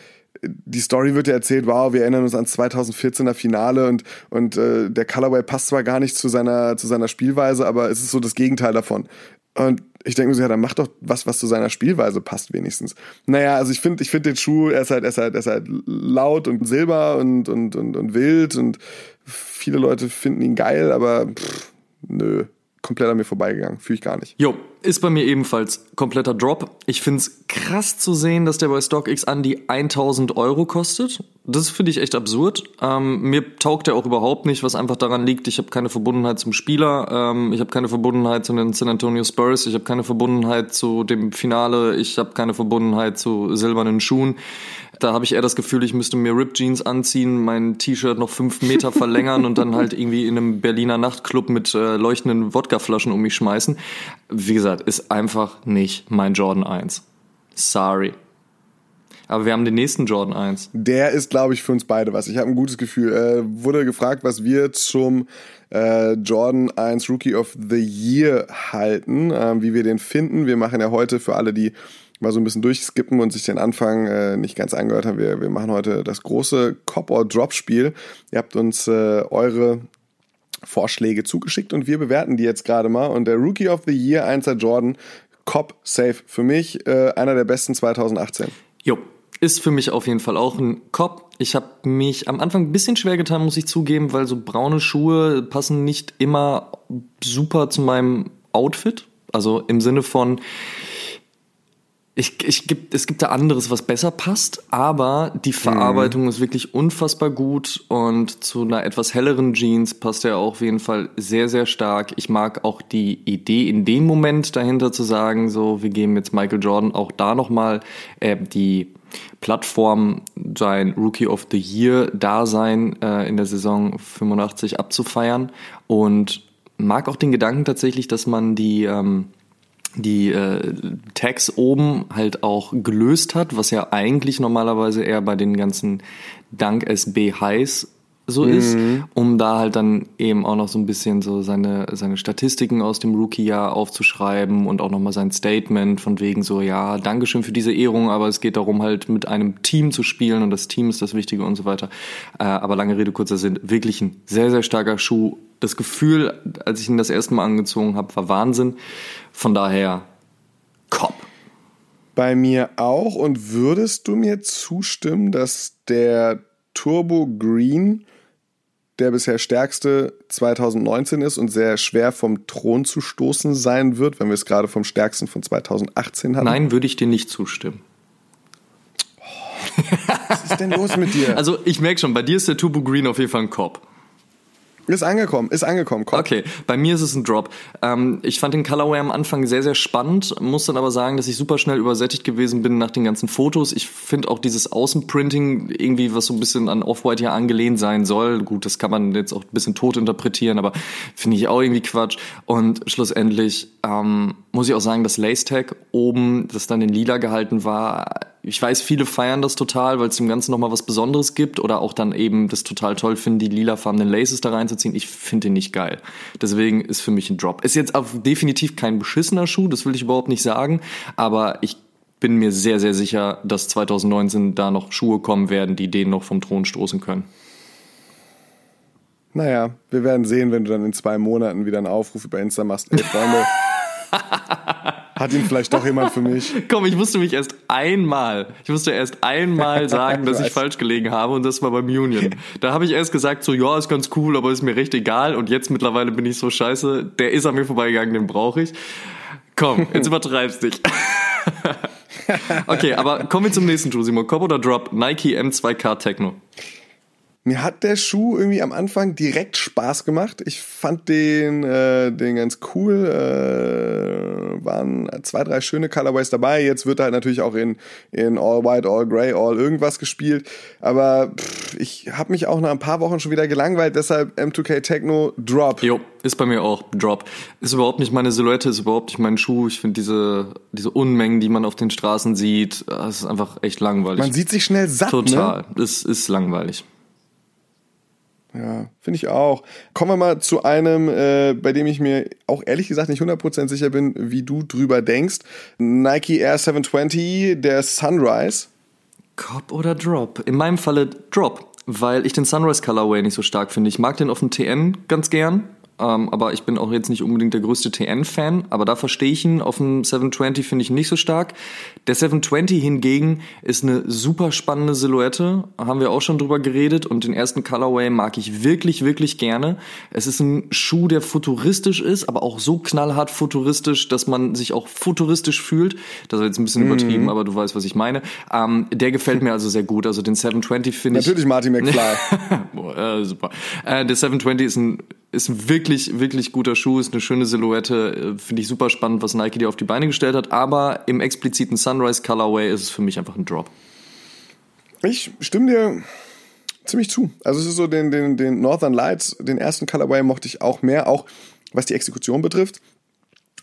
die Story wird ja erzählt, wow, wir erinnern uns an 2014er Finale und, und äh, der Colorway passt zwar gar nicht zu seiner, zu seiner Spielweise, aber es ist so das Gegenteil davon. Und ich denke mir so, ja, dann mach doch was, was zu seiner Spielweise passt wenigstens. Naja, also ich finde ich finde den Schuh, er ist halt, er ist halt, er ist halt laut und silber und, und, und, und wild und viele Leute finden ihn geil, aber pff, nö, komplett an mir vorbeigegangen, fühle ich gar nicht. Jo, ist bei mir ebenfalls kompletter Drop. Ich find's krass zu sehen, dass der bei StockX an die 1000 Euro kostet. Das finde ich echt absurd. Ähm, mir taugt der auch überhaupt nicht, was einfach daran liegt, ich habe keine Verbundenheit zum Spieler, ähm, ich habe keine Verbundenheit zu den San Antonio Spurs, ich habe keine Verbundenheit zu dem Finale, ich habe keine Verbundenheit zu silbernen Schuhen. Da habe ich eher das Gefühl, ich müsste mir Rip Jeans anziehen, mein T-Shirt noch fünf Meter verlängern und dann halt irgendwie in einem Berliner Nachtclub mit äh, leuchtenden Wodkaflaschen um mich schmeißen. Wie gesagt, ist einfach nicht mein Jordan 1. Sorry. Aber wir haben den nächsten Jordan 1. Der ist, glaube ich, für uns beide was. Ich habe ein gutes Gefühl. Äh, wurde gefragt, was wir zum äh, Jordan 1 Rookie of the Year halten, äh, wie wir den finden. Wir machen ja heute für alle, die mal so ein bisschen durchskippen und sich den Anfang äh, nicht ganz angehört haben, wir, wir machen heute das große Cop-or-Drop-Spiel. Ihr habt uns äh, eure Vorschläge zugeschickt und wir bewerten die jetzt gerade mal. Und der Rookie of the Year, 1er Jordan, Cop Safe. Für mich äh, einer der besten 2018. Jo, ist für mich auf jeden Fall auch ein Cop. Ich habe mich am Anfang ein bisschen schwer getan, muss ich zugeben, weil so braune Schuhe passen nicht immer super zu meinem Outfit. Also im Sinne von, ich, ich gibt, es gibt da anderes, was besser passt, aber die Verarbeitung ist wirklich unfassbar gut und zu einer etwas helleren Jeans passt er auf jeden Fall sehr, sehr stark. Ich mag auch die Idee in dem Moment dahinter zu sagen, so, wir geben jetzt Michael Jordan auch da nochmal äh, die Plattform, sein Rookie of the Year Dasein äh, in der Saison 85 abzufeiern und mag auch den Gedanken tatsächlich, dass man die, ähm, die äh, Tags oben halt auch gelöst hat, was ja eigentlich normalerweise eher bei den ganzen Dank SB Highs so ist, um da halt dann eben auch noch so ein bisschen so seine, seine Statistiken aus dem Rookie-Jahr aufzuschreiben und auch nochmal sein Statement von wegen so, ja, Dankeschön für diese Ehrung, aber es geht darum halt mit einem Team zu spielen und das Team ist das Wichtige und so weiter. Äh, aber lange Rede, kurzer Sinn, wirklich ein sehr, sehr starker Schuh. Das Gefühl, als ich ihn das erste Mal angezogen habe, war Wahnsinn. Von daher, Cop. Bei mir auch. Und würdest du mir zustimmen, dass der Turbo Green der bisher stärkste 2019 ist und sehr schwer vom Thron zu stoßen sein wird, wenn wir es gerade vom stärksten von 2018 hatten? Nein, würde ich dir nicht zustimmen. Was ist denn los mit dir? Also ich merke schon, bei dir ist der Turbo Green auf jeden Fall ein Cop. Ist angekommen, ist angekommen. Komm. Okay, bei mir ist es ein Drop. Ähm, ich fand den Colorway am Anfang sehr, sehr spannend, muss dann aber sagen, dass ich super schnell übersättigt gewesen bin nach den ganzen Fotos. Ich finde auch dieses Außenprinting irgendwie, was so ein bisschen an Off-White hier angelehnt sein soll. Gut, das kann man jetzt auch ein bisschen tot interpretieren, aber finde ich auch irgendwie Quatsch. Und schlussendlich ähm, muss ich auch sagen, das Lace-Tag oben, das dann in lila gehalten war, ich weiß, viele feiern das total, weil es dem Ganzen nochmal was Besonderes gibt oder auch dann eben das total toll finden, die lilafarbenen Laces da reinzuziehen. Ich finde den nicht geil. Deswegen ist für mich ein Drop. Ist jetzt auf definitiv kein beschissener Schuh, das will ich überhaupt nicht sagen, aber ich bin mir sehr, sehr sicher, dass 2019 da noch Schuhe kommen werden, die den noch vom Thron stoßen können. Naja, wir werden sehen, wenn du dann in zwei Monaten wieder einen Aufruf über Insta machst. Ey, Freunde, hat ihn vielleicht doch jemand für mich? Komm, ich musste mich erst einmal, ich musste erst einmal sagen, dass ich falsch gelegen habe und das war beim Union. Da habe ich erst gesagt, so, ja, ist ganz cool, aber ist mir recht egal und jetzt mittlerweile bin ich so scheiße, der ist an mir vorbeigegangen, den brauche ich. Komm, jetzt übertreibst dich. okay, aber kommen wir zum nächsten Schuh, Simon. Cop oder Drop? Nike M2K Techno. Mir hat der Schuh irgendwie am Anfang direkt Spaß gemacht. Ich fand den, äh, den ganz cool. Äh, waren zwei, drei schöne Colorways dabei. Jetzt wird halt natürlich auch in, in All White, All Grey, All irgendwas gespielt. Aber pff, ich habe mich auch nach ein paar Wochen schon wieder gelangweilt. Deshalb M2K Techno Drop. Jo, ist bei mir auch Drop. Ist überhaupt nicht meine Silhouette, ist überhaupt nicht mein Schuh. Ich finde diese, diese Unmengen, die man auf den Straßen sieht, das ist einfach echt langweilig. Man sieht sich schnell satt, Total. ne? Es ist langweilig. Ja, finde ich auch. Kommen wir mal zu einem, äh, bei dem ich mir auch ehrlich gesagt nicht 100% sicher bin, wie du drüber denkst. Nike Air 720, der Sunrise. Cop oder Drop? In meinem Falle Drop, weil ich den Sunrise Colorway nicht so stark finde. Ich mag den auf dem TN ganz gern. Ähm, aber ich bin auch jetzt nicht unbedingt der größte TN-Fan, aber da verstehe ich ihn. Auf dem 720 finde ich nicht so stark. Der 720 hingegen ist eine super spannende Silhouette, haben wir auch schon drüber geredet und den ersten Colorway mag ich wirklich, wirklich gerne. Es ist ein Schuh, der futuristisch ist, aber auch so knallhart futuristisch, dass man sich auch futuristisch fühlt. Das ist jetzt ein bisschen übertrieben, aber du weißt, was ich meine. Ähm, der gefällt mir also sehr gut. Also den 720 finde ich... Natürlich Martin McFly. Boah, äh, super. Äh, der 720 ist ein ist ein wirklich, wirklich guter Schuh, ist eine schöne Silhouette, finde ich super spannend, was Nike dir auf die Beine gestellt hat, aber im expliziten Sunrise Colorway ist es für mich einfach ein Drop. Ich stimme dir ziemlich zu. Also es ist so den, den, den Northern Lights, den ersten Colorway mochte ich auch mehr, auch was die Exekution betrifft.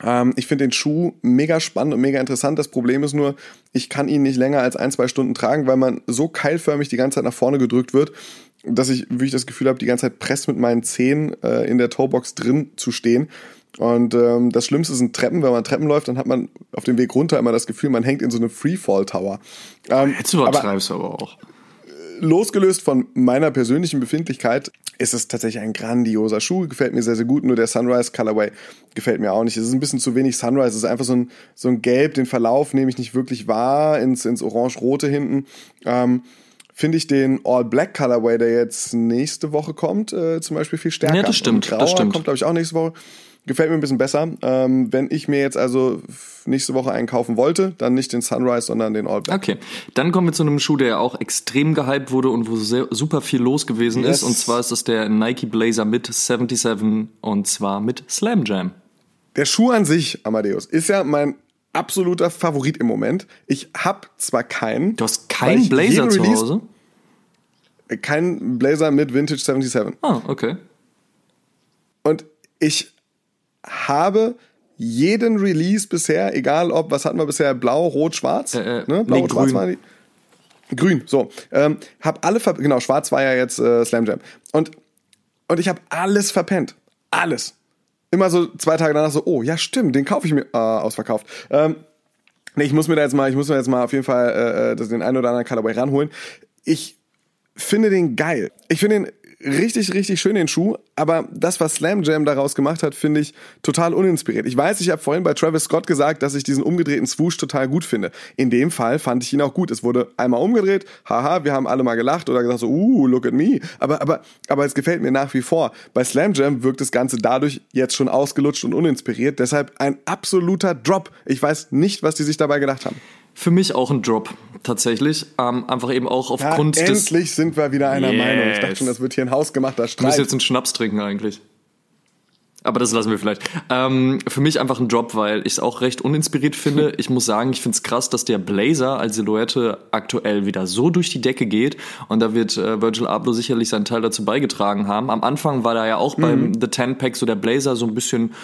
Ähm, ich finde den Schuh mega spannend und mega interessant. Das Problem ist nur, ich kann ihn nicht länger als ein, zwei Stunden tragen, weil man so keilförmig die ganze Zeit nach vorne gedrückt wird, dass ich wirklich das Gefühl habe, die ganze Zeit press mit meinen Zehen äh, in der Toebox drin zu stehen. Und ähm, das Schlimmste sind Treppen. Wenn man Treppen läuft, dann hat man auf dem Weg runter immer das Gefühl, man hängt in so einem Freefall-Tower. Ähm, Jetzt übertreibst du aber, aber auch. Losgelöst von meiner persönlichen Befindlichkeit ist es tatsächlich ein grandioser Schuh. Gefällt mir sehr, sehr gut. Nur der Sunrise Colorway gefällt mir auch nicht. Es ist ein bisschen zu wenig Sunrise. Es ist einfach so ein, so ein Gelb. Den Verlauf nehme ich nicht wirklich wahr. Ins, ins Orange-Rote hinten. Ähm, finde ich den All Black Colorway, der jetzt nächste Woche kommt, äh, zum Beispiel viel stärker. Ja, das stimmt. Grauer das stimmt. kommt, glaube ich, auch nächste Woche. Gefällt mir ein bisschen besser. Ähm, wenn ich mir jetzt also nächste Woche einen kaufen wollte, dann nicht den Sunrise, sondern den All Black. Okay, dann kommen wir zu einem Schuh, der auch extrem gehypt wurde und wo sehr, super viel los gewesen Yes. ist. Und zwar ist das der Nike Blazer mit 77 und zwar mit Slam Jam. Der Schuh an sich, Amadeus, ist ja mein absoluter Favorit im Moment. Ich habe zwar keinen. Du hast keinen Blazer zu Hause? Keinen Blazer mit Vintage 77. Ah, okay. Und ich habe jeden Release bisher, egal ob, was hatten wir bisher, blau, rot, schwarz? Äh, äh, ne? Blau, nee, rot, schwarz grün. waren die. Grün, so. Ähm, hab alle, ver genau, schwarz war ja jetzt äh, Slam Jam. Und, und ich habe alles verpennt. Alles. Immer so zwei Tage danach so, oh, ja stimmt, den kaufe ich mir, äh, ausverkauft. Ähm, nee, ich muss mir da jetzt mal, ich muss mir jetzt mal auf jeden Fall äh, äh den einen oder anderen Colorway ranholen. Ich finde den geil. Ich finde den richtig, richtig schön den Schuh, aber das, was Slam Jam daraus gemacht hat, finde ich total uninspiriert. Ich weiß, ich habe vorhin bei Travis Scott gesagt, dass ich diesen umgedrehten Swoosh total gut finde. In dem Fall fand ich ihn auch gut. Es wurde einmal umgedreht, haha, wir haben alle mal gelacht oder gesagt so, uh, look at me. Aber, aber, aber es gefällt mir nach wie vor. Bei Slam Jam wirkt das Ganze dadurch jetzt schon ausgelutscht und uninspiriert. Deshalb ein absoluter Drop. Ich weiß nicht, was die sich dabei gedacht haben. Für mich auch ein Drop, tatsächlich. Ähm, einfach eben auch aufgrund ja, endlich des... Endlich sind wir wieder einer yes. Meinung. Ich dachte schon, das wird hier ein hausgemachter Streit. Du musst jetzt einen Schnaps trinken eigentlich. Aber das lassen wir vielleicht. Ähm, für mich einfach ein Drop, weil ich es auch recht uninspiriert finde. Ich muss sagen, ich finde es krass, dass der Blazer als Silhouette aktuell wieder so durch die Decke geht. Und da wird äh, Virgil Abloh sicherlich seinen Teil dazu beigetragen haben. Am Anfang war da ja auch mhm. beim The Ten Pack so der Blazer so ein bisschen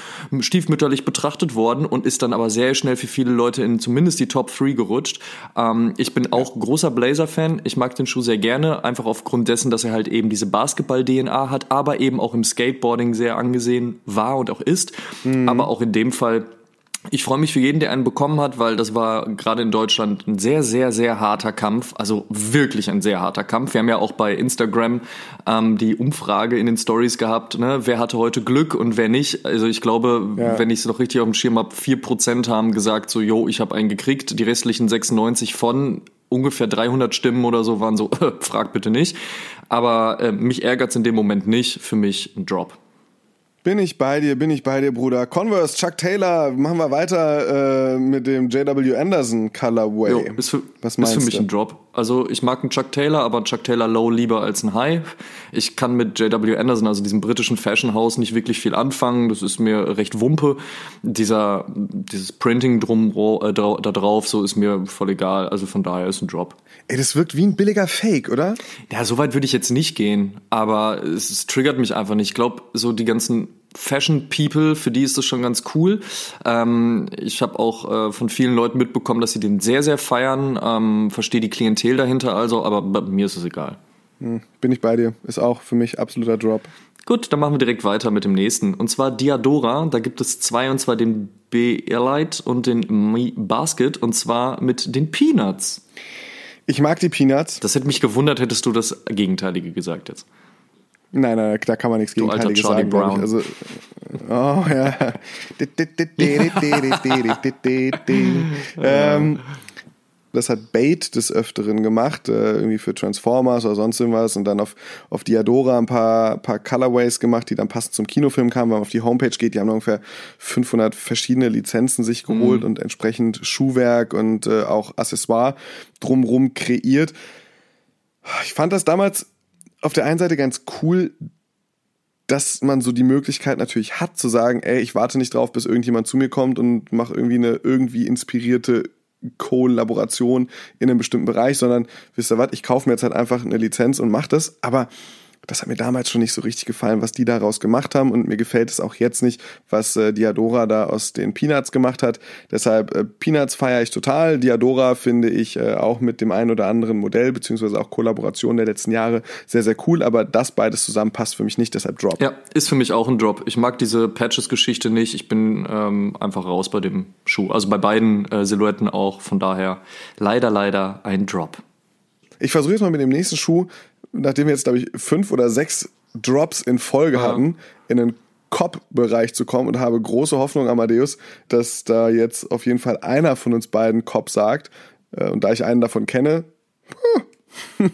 stiefmütterlich betrachtet worden und ist dann aber sehr schnell für viele Leute in zumindest die Top 3 gerutscht. Ähm, ich bin auch großer Blazer-Fan. Ich mag den Schuh sehr gerne, einfach aufgrund dessen, dass er halt eben diese Basketball-DNA hat, aber eben auch im Skateboarding sehr angesehen war und auch ist. Mhm. Aber auch in dem Fall ich freue mich für jeden, der einen bekommen hat, weil das war gerade in Deutschland ein sehr, sehr, sehr harter Kampf. Also wirklich ein sehr harter Kampf. Wir haben ja auch bei Instagram ähm, die Umfrage in den Stories gehabt, ne? wer hatte heute Glück und wer nicht. Also ich glaube, ja. wenn ich es noch richtig auf dem Schirm habe, vier Prozent haben gesagt so, yo, ich habe einen gekriegt. Die restlichen 96 von ungefähr 300 Stimmen oder so waren so, frag bitte nicht. Aber äh, mich ärgert's in dem Moment nicht. Für mich ein Drop. Bin ich bei dir, bin ich bei dir, Bruder. Converse, Chuck Taylor, machen wir weiter äh, mit dem JW Anderson Colorway. Jo, ist für, Was meinst ist für mich du? ein Drop. Also ich mag einen Chuck Taylor, aber einen Chuck Taylor Low lieber als ein High. Ich kann mit JW Anderson, also diesem britischen Fashion House, nicht wirklich viel anfangen. Das ist mir recht wumpe. Dieser, dieses Printing drum äh, da drauf, so ist mir voll egal. Also von daher ist ein Drop. Ey, das wirkt wie ein billiger Fake, oder? Ja, so weit würde ich jetzt nicht gehen, aber es, es triggert mich einfach nicht. Ich glaube, so die ganzen Fashion People, für die ist das schon ganz cool. Ähm, ich habe auch äh, von vielen Leuten mitbekommen, dass sie den sehr, sehr feiern. Ähm, Verstehe die Klientel dahinter also, aber mir ist es egal. Hm, bin ich bei dir. Ist auch für mich absoluter Drop. Gut, dann machen wir direkt weiter mit dem nächsten. Und zwar Diadora. Da gibt es zwei, und zwar den B-Airlight und den Mi Basket. Und zwar mit den Peanuts. Ich mag die Peanuts. Das hätte mich gewundert, hättest du das Gegenteilige gesagt jetzt. Nein, nein, da kann man nichts du Gegenteiliges sagen. Brown. Also, oh ja. ähm, das hat Bait des Öfteren gemacht, äh, irgendwie für Transformers oder sonst irgendwas und dann auf, auf Diadora ein paar, paar Colorways gemacht, die dann passend zum Kinofilm kamen, wenn man auf die Homepage geht, die haben ungefähr 500 verschiedene Lizenzen sich geholt mhm. und entsprechend Schuhwerk und äh, auch Accessoire drumrum kreiert. Ich fand das damals auf der einen Seite ganz cool, dass man so die Möglichkeit natürlich hat zu sagen, ey, ich warte nicht drauf, bis irgendjemand zu mir kommt und mache irgendwie eine irgendwie inspirierte Kollaboration in einem bestimmten Bereich, sondern wisst ihr was, ich kaufe mir jetzt halt einfach eine Lizenz und mache das. Aber das hat mir damals schon nicht so richtig gefallen, was die daraus gemacht haben und mir gefällt es auch jetzt nicht, was äh, Diadora da aus den Peanuts gemacht hat. Deshalb äh, Peanuts feiere ich total. Diadora finde ich äh, auch mit dem einen oder anderen Modell beziehungsweise auch Kollaboration der letzten Jahre sehr sehr cool, aber das beides zusammen passt für mich nicht, deshalb Drop. Ja, ist für mich auch ein Drop. Ich mag diese Patches-Geschichte nicht. Ich bin ähm, einfach raus bei dem Schuh. Also bei beiden äh, Silhouetten auch. Von daher leider leider ein Drop. Ich versuche jetzt mal mit dem nächsten Schuh nachdem wir jetzt, glaube ich, fünf oder sechs Drops in Folge ja. hatten, in den Cop-Bereich zu kommen und habe große Hoffnung, Amadeus, dass da jetzt auf jeden Fall einer von uns beiden Cop sagt. Äh, und da ich einen davon kenne,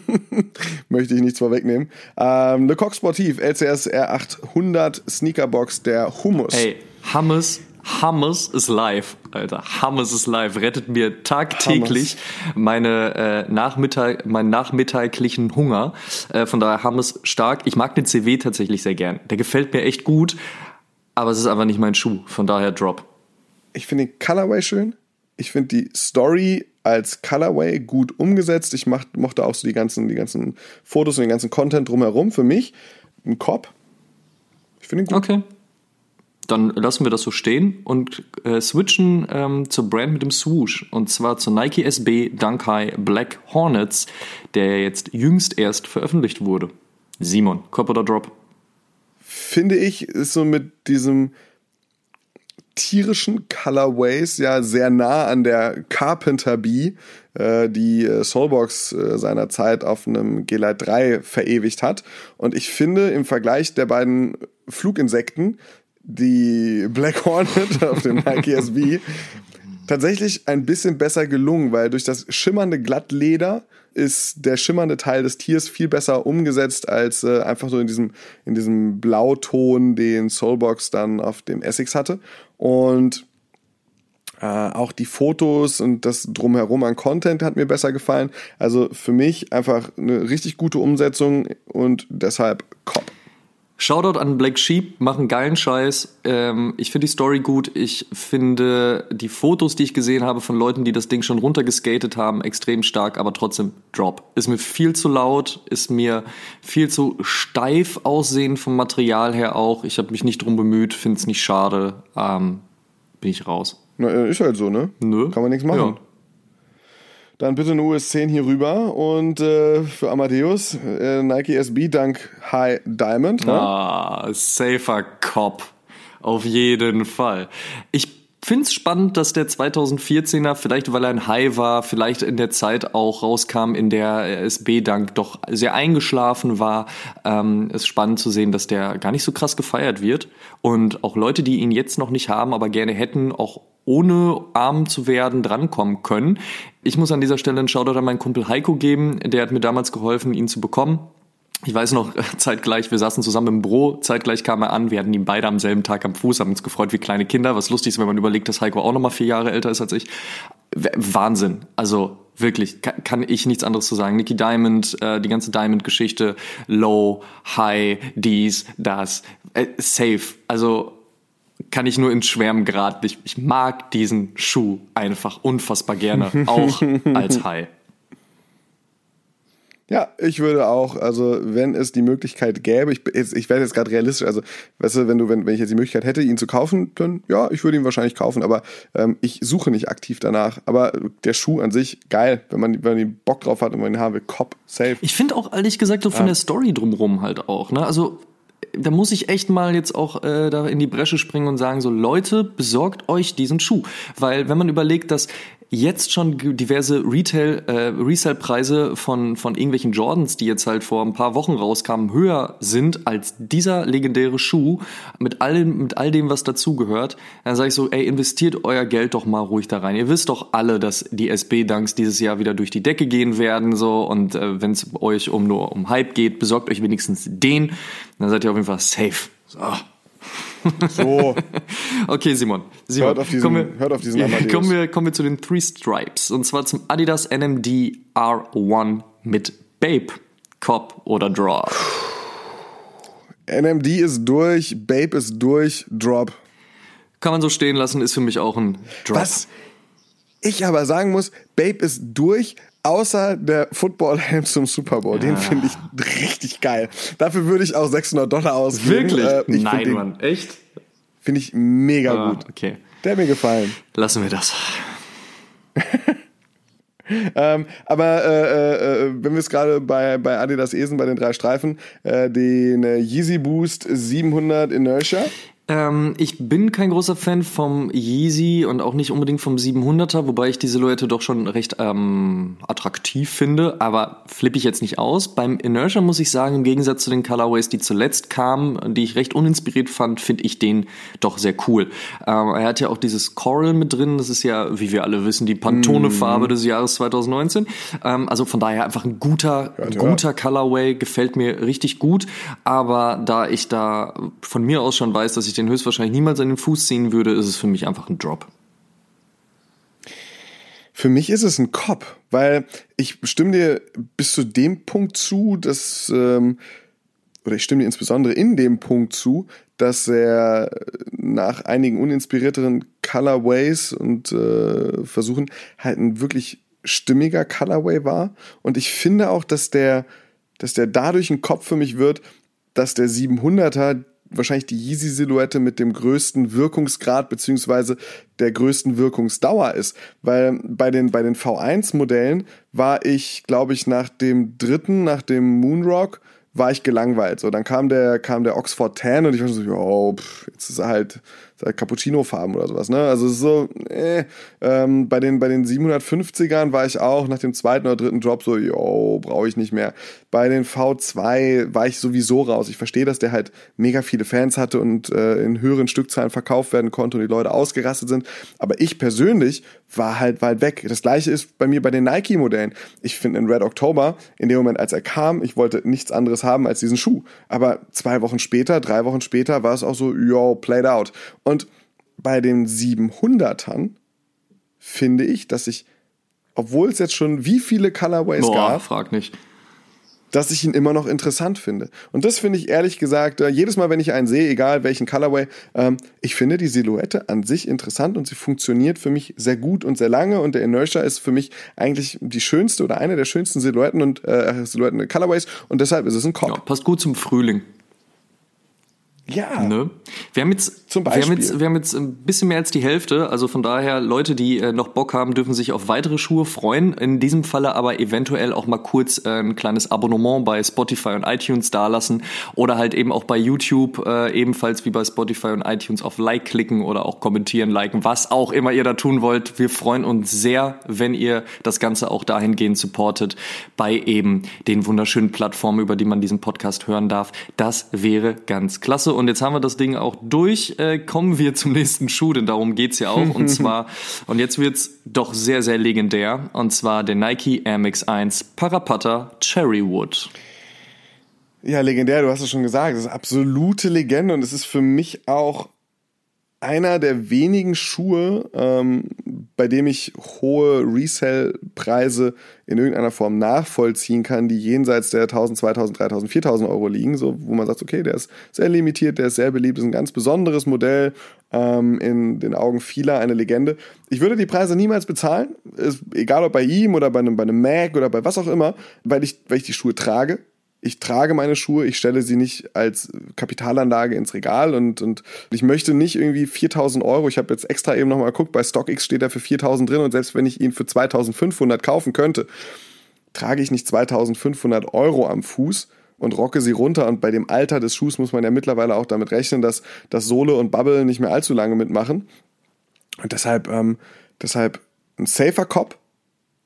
möchte ich nichts vorwegnehmen. Ähm, Le Coq Sportif, LCS R800 Sneakerbox, der Hummus. Hey, Hummus Hummus is live, Alter. Hummus is live. Rettet mir tagtäglich meine äh, Nachmittag, meinen nachmittaglichen Hunger. Äh, von daher Hummus stark. Ich mag den CW tatsächlich sehr gern. Der gefällt mir echt gut, aber es ist einfach nicht mein Schuh. Von daher Drop. Ich finde den Colorway schön. Ich finde die Story als Colorway gut umgesetzt. Ich mach, mochte auch so die ganzen, die ganzen Fotos und den ganzen Content drumherum. Für mich ein Cop. Ich finde ihn gut. Okay. Dann lassen wir das so stehen und äh, switchen ähm, zur Brand mit dem Swoosh. Und zwar zur Nike SB Dunk High Black Hornets, der jetzt jüngst erst veröffentlicht wurde. Simon, Cop oder Drop? Finde ich, ist so mit diesem tierischen Colorways ja sehr nah an der Carpenter Bee, äh, die äh, Soulbox äh, seiner auf einem G-Lite 3 verewigt hat. Und ich finde im Vergleich der beiden Fluginsekten die Black Hornet auf dem Nike SB tatsächlich ein bisschen besser gelungen, weil durch das schimmernde Glattleder ist der schimmernde Teil des Tiers viel besser umgesetzt als äh, einfach so in diesem, in diesem Blauton, den Soulbox dann auf dem Essex hatte. Und äh, auch die Fotos und das drumherum an Content hat mir besser gefallen. Also für mich einfach eine richtig gute Umsetzung und deshalb Cop. Shoutout an Black Sheep, machen geilen Scheiß. Ähm, ich finde die Story gut. Ich finde die Fotos, die ich gesehen habe von Leuten, die das Ding schon runtergeskatet haben, extrem stark, aber trotzdem Drop. Ist mir viel zu laut, ist mir viel zu steif aussehen vom Material her auch. Ich habe mich nicht drum bemüht, finde es nicht schade. Ähm, bin ich raus. Na, äh, ist halt so, ne? Nö. Kann man nichts machen. Ja. Dann bitte eine US 10 hier rüber und äh, für Amadeus äh, Nike SB Dunk High Diamond. Ne? Ah, safer Cop. Auf jeden Fall. Ich finde es spannend, dass der 2014er, vielleicht weil er ein High war, vielleicht in der Zeit auch rauskam, in der SB-Dank doch sehr eingeschlafen war. Ähm, ist spannend zu sehen, dass der gar nicht so krass gefeiert wird. Und auch Leute, die ihn jetzt noch nicht haben, aber gerne hätten, auch ohne arm zu werden, drankommen können. Ich muss an dieser Stelle einen Shoutout an meinen Kumpel Heiko geben. Der hat mir damals geholfen, ihn zu bekommen. Ich weiß noch, zeitgleich, wir saßen zusammen im Büro, zeitgleich kam er an, wir hatten ihn beide am selben Tag am Fuß, haben uns gefreut wie kleine Kinder, was lustig ist, wenn man überlegt, dass Heiko auch noch mal vier Jahre älter ist als ich. Wahnsinn, also wirklich, kann, ich nichts anderes zu sagen. Nicky Diamond, äh, die ganze Diamond-Geschichte, Low, High, dies, das, äh, safe, also kann ich nur ins Schwärmen geraten. Ich, ich mag diesen Schuh einfach unfassbar gerne, auch als High. Ja, ich würde auch, also wenn es die Möglichkeit gäbe, ich, ich werde jetzt gerade realistisch, also weißt du, wenn du, wenn, wenn ich jetzt die Möglichkeit hätte, ihn zu kaufen, dann ja, ich würde ihn wahrscheinlich kaufen, aber ähm, ich suche nicht aktiv danach. Aber der Schuh an sich, geil, wenn man, wenn man Bock drauf hat und man ihn haben will, Cop, safe. Ich finde auch ehrlich gesagt so von ja. der Story drumrum halt auch, ne? Also da muss ich echt mal jetzt auch äh, da in die Bresche springen und sagen, so Leute, besorgt euch diesen Schuh. Weil wenn man überlegt, dass jetzt schon diverse Retail, äh, Resale-Preise von, von irgendwelchen Jordans, die jetzt halt vor ein paar Wochen rauskamen, höher sind als dieser legendäre Schuh mit allem, mit all dem, was dazugehört, dann sage ich so, ey, investiert euer Geld doch mal ruhig da rein. Ihr wisst doch alle, dass die SB-Dunks dieses Jahr wieder durch die Decke gehen werden, so, und äh, wenn es euch um nur um Hype geht, besorgt euch wenigstens den, dann seid ihr auf jeden Fall safe. So. So. okay, Simon. Simon hört auf diesen, kommen wir, hört auf diesen Amadeus. Kommen wir, kommen wir zu den Three Stripes. Und zwar zum Adidas NMD R1 mit Babe. Cop oder Draw? NMD ist durch, Babe ist durch, Drop. Kann man so stehen lassen, ist für mich auch ein Drop. Was ich aber sagen muss, Babe ist durch, Außer der Football-Helm zum Super Bowl. Den finde ich richtig geil. Dafür würde ich auch 600 Dollar ausgeben. Wirklich? Äh, Nein, den, Mann. Echt? Finde ich mega ah, gut. Okay. Der hat mir gefallen. Lassen wir das. ähm, aber äh, äh, wenn wir es gerade bei, bei Adidas Esen, bei den drei Streifen, äh, den äh, Yeezy Boost 700 Inertia. Ähm, ich bin kein großer Fan vom Yeezy und auch nicht unbedingt vom 700er, wobei ich die Silhouette doch schon recht ähm, attraktiv finde, aber flippe ich jetzt nicht aus. Beim Inertia muss ich sagen, im Gegensatz zu den Colorways, die zuletzt kamen, die ich recht uninspiriert fand, finde ich den doch sehr cool. Ähm, er hat ja auch dieses Coral mit drin, das ist ja, wie wir alle wissen, die Pantone-Farbe mm. des Jahres 2019. Ähm, also von daher einfach ein guter, ja, guter Colorway, gefällt mir richtig gut, aber da ich da von mir aus schon weiß, dass ich ich den höchstwahrscheinlich niemals an den Fuß ziehen würde, ist es für mich einfach ein Drop. Für mich ist es ein Cop, weil ich stimme dir bis zu dem Punkt zu, dass, ähm, oder ich stimme dir insbesondere in dem Punkt zu, dass er nach einigen uninspirierteren Colorways und äh, Versuchen halt ein wirklich stimmiger Colorway war. Und ich finde auch, dass der, dass der dadurch ein Kopf für mich wird, dass der 700er wahrscheinlich die Yeezy-Silhouette mit dem größten Wirkungsgrad beziehungsweise der größten Wirkungsdauer ist. Weil bei den, bei den V1-Modellen war ich, glaube ich, nach dem dritten, nach dem Moonrock, war ich gelangweilt. So, dann kam der, kam der Oxford 10 und ich war so, oh, pff, jetzt ist er halt Cappuccino-Farben oder sowas, ne? Also so, äh, ähm, bei den, bei den 750ern war ich auch nach dem zweiten oder dritten Drop so, yo, brauche ich nicht mehr. Bei den V2 war ich sowieso raus. Ich verstehe, dass der halt mega viele Fans hatte und äh, in höheren Stückzahlen verkauft werden konnte und die Leute ausgerastet sind. Aber ich persönlich war halt weit weg. Das gleiche ist bei mir bei den Nike-Modellen. Ich finde in Red October, in dem Moment, als er kam, ich wollte nichts anderes haben als diesen Schuh. Aber zwei Wochen später, drei Wochen später war es auch so, yo, played out. Und bei den 700ern finde ich, dass ich, obwohl es jetzt schon wie viele Colorways Boah, gab, frag nicht. Dass ich ihn immer noch interessant finde. Und das finde ich ehrlich gesagt, äh, jedes Mal, wenn ich einen sehe, egal welchen Colorway, ähm, ich finde die Silhouette an sich interessant und sie funktioniert für mich sehr gut und sehr lange und der Inertia ist für mich eigentlich die schönste oder eine der schönsten Silhouetten und äh, Silhouetten Colorways und deshalb ist es ein Ja, Cop. passt gut zum Frühling. Ja. Ne? Wir haben jetzt, Zum Wir haben, Beispiel. jetzt, wir haben jetzt ein bisschen mehr als die Hälfte. Also von daher, Leute, die äh, noch Bock haben, dürfen sich auf weitere Schuhe freuen. In diesem Falle aber eventuell auch mal kurz äh, ein kleines Abonnement bei Spotify und iTunes dalassen oder halt eben auch bei YouTube äh, ebenfalls wie bei Spotify und iTunes auf Like klicken oder auch kommentieren, liken, was auch immer ihr da tun wollt. Wir freuen uns sehr, wenn ihr das Ganze auch dahingehend supportet bei eben den wunderschönen Plattformen, über die man diesen Podcast hören darf. Das wäre ganz klasse. Und jetzt haben wir das Ding auch durch. Äh, kommen wir zum nächsten Schuh, denn darum geht's ja auch. Und zwar, und jetzt wird's doch sehr, sehr legendär. Und zwar der Nike Air Max 1 Parapata Cherrywood. Ja, legendär, du hast es schon gesagt. Das ist absolute Legende und es ist für mich auch einer der wenigen Schuhe, ähm, bei dem ich hohe Resell-Preise in irgendeiner Form nachvollziehen kann, die jenseits der 1000, 2000, 3000, 4000 Euro liegen, so wo man sagt, okay, der ist sehr limitiert, der ist sehr beliebt, ist ein ganz besonderes Modell, ähm, in den Augen vieler eine Legende. Ich würde die Preise niemals bezahlen, ist, egal ob bei ihm oder bei einem, bei einem Mac oder bei was auch immer, weil ich, weil ich die Schuhe trage ich trage meine Schuhe, ich stelle sie nicht als Kapitalanlage ins Regal und, und ich möchte nicht irgendwie 4000 Euro, ich habe jetzt extra eben nochmal geguckt, bei StockX steht er für 4000 drin und selbst wenn ich ihn für 2500 kaufen könnte, trage ich nicht 2500 Euro am Fuß und rocke sie runter. Und bei dem Alter des Schuhs muss man ja mittlerweile auch damit rechnen, dass, dass Sohle und Bubble nicht mehr allzu lange mitmachen. Und deshalb, ähm, deshalb ein safer Cop,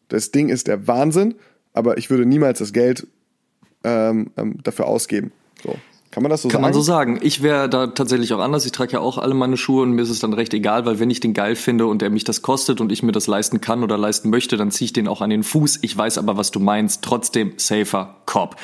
das Ding ist der Wahnsinn, aber ich würde niemals das Geld ähm, ähm, dafür ausgeben. So. Kann man das so Kann sagen? man so sagen. Ich wäre da tatsächlich auch anders. Ich trage ja auch alle meine Schuhe und mir ist es dann recht egal, weil wenn ich den geil finde und er mich das kostet und ich mir das leisten kann oder leisten möchte, dann ziehe ich den auch an den Fuß. Ich weiß aber, was du meinst. Trotzdem safer Cop.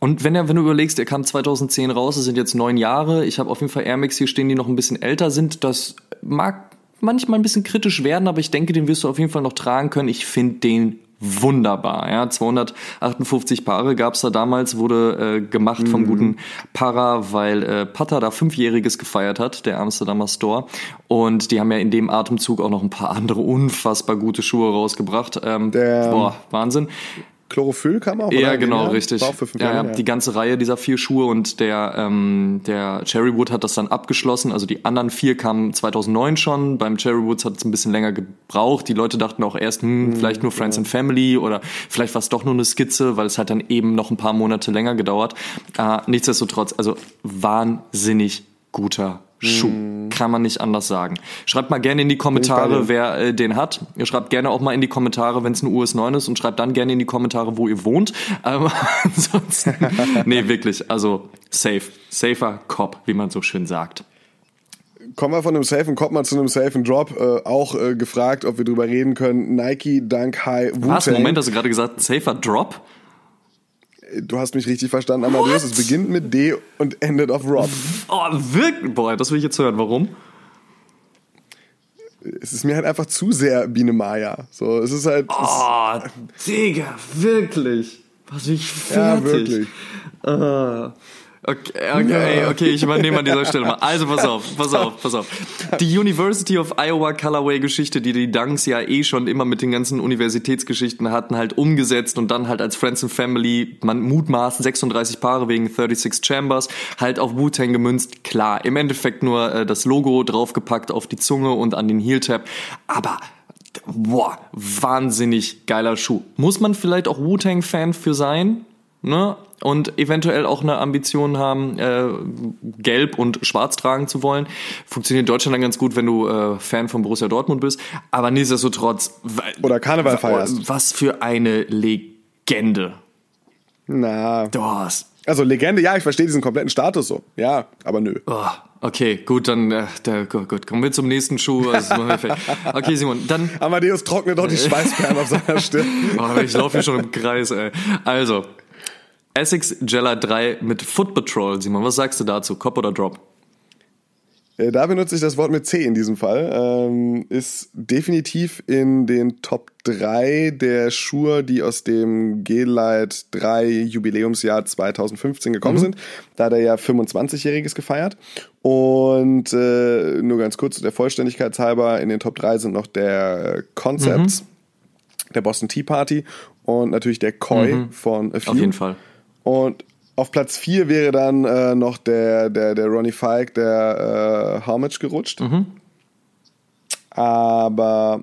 Und wenn, er, wenn du überlegst, er kam 2010 raus, es sind jetzt neun Jahre. Ich habe auf jeden Fall Air Max hier stehen, die noch ein bisschen älter sind. Das mag manchmal ein bisschen kritisch werden, aber ich denke, den wirst du auf jeden Fall noch tragen können. Ich finde den wunderbar. Ja, 258 Paare gab's da damals, wurde äh, gemacht vom guten Para, weil äh, Pata da Fünfjähriges gefeiert hat, der Amsterdamer Store. Und die haben ja in dem Atemzug auch noch ein paar andere unfassbar gute Schuhe rausgebracht. Ähm, boah, Wahnsinn. Chlorophyll kam auch? Ja, oder? genau, Ja, richtig. War auch für fünf ja, Jahre, ja, die ganze Reihe dieser vier Schuhe und der, ähm, der Cherrywood hat das dann abgeschlossen. Also die anderen vier kamen 2009 schon. Beim Cherrywoods hat es ein bisschen länger gebraucht. Die Leute dachten auch erst, hm, vielleicht nur Friends and Family oder vielleicht war es doch nur eine Skizze, weil es hat dann eben noch ein paar Monate länger gedauert. Äh, nichtsdestotrotz, also wahnsinnig guter Schuh. Kann man nicht anders sagen. Schreibt mal gerne in die Kommentare, wer äh, den hat. Ihr schreibt gerne auch mal in die Kommentare, wenn es ein US 9 ist und schreibt dann gerne in die Kommentare, wo ihr wohnt. Aber ansonsten, nee, wirklich, also safe, safer Cop, wie man so schön sagt. Kommen wir von einem safen Cop mal zu einem safen Drop. Äh, auch äh, gefragt, ob wir drüber reden können. Nike, Dunk High, Was? Wu-Tang. Moment, hast du gerade gesagt, safer Drop? Du hast mich richtig verstanden, Amadeus. Es beginnt mit D und endet auf Rob. Oh, wirklich? Boah, das will ich jetzt hören. Warum? Es ist mir halt einfach zu sehr Biene Maya. So, es ist halt. es- Oh, Digga, wirklich? Was ich ja, fertig. wirklich. Äh, Okay, okay, okay, ich übernehme an dieser Stelle mal. Also pass auf, pass auf, pass auf. Die University of Iowa Colorway Geschichte, die die Dunks ja eh schon immer mit den ganzen Universitätsgeschichten hatten, halt umgesetzt und dann halt als Friends and Family, man mutmaßen 36 Paare wegen 36 Chambers, halt auf Wu-Tang gemünzt. Klar, im Endeffekt nur äh, das Logo draufgepackt auf die Zunge und an den Heel-Tab. Aber boah, wahnsinnig geiler Schuh. Muss man vielleicht auch Wu-Tang-Fan für sein? Ne? und eventuell auch eine Ambition haben, äh, gelb und schwarz tragen zu wollen. Funktioniert in Deutschland dann ganz gut, wenn du äh, Fan von Borussia Dortmund bist. Aber nichtsdestotrotz. Oder Karneval feierst. Was für eine Legende. Na. Du hast. Also Legende, ja, ich verstehe diesen kompletten Status so. Ja, aber nö. Oh, okay, gut, dann äh, der, gut, kommen wir zum nächsten Schuh. Also, okay, Simon, dann. Amadeus trocknet doch die Schweißperlen auf seiner Stirn. Oh, ich laufe hier schon im Kreis, ey. Also, Essex Jella 3 mit Foot Patrol. Simon, was sagst du dazu? Cop oder Drop? Äh, da benutze ich das Wort mit C in diesem Fall. Ähm, ist definitiv in den Top 3 der Schuhe, die aus dem G-Light 3 Jubiläumsjahr 2015 gekommen mhm. sind. Da hat er ja 25-Jähriges gefeiert. Und äh, nur ganz kurz der Vollständigkeit halber, in den Top 3 sind noch der Concepts, mhm. der Boston Tea Party und natürlich der Koi mhm. von A Few. Auf jeden Fall. Und auf Platz 4 wäre dann äh, noch der, der, der Ronnie Fike, der äh, Homage gerutscht. Mhm. Aber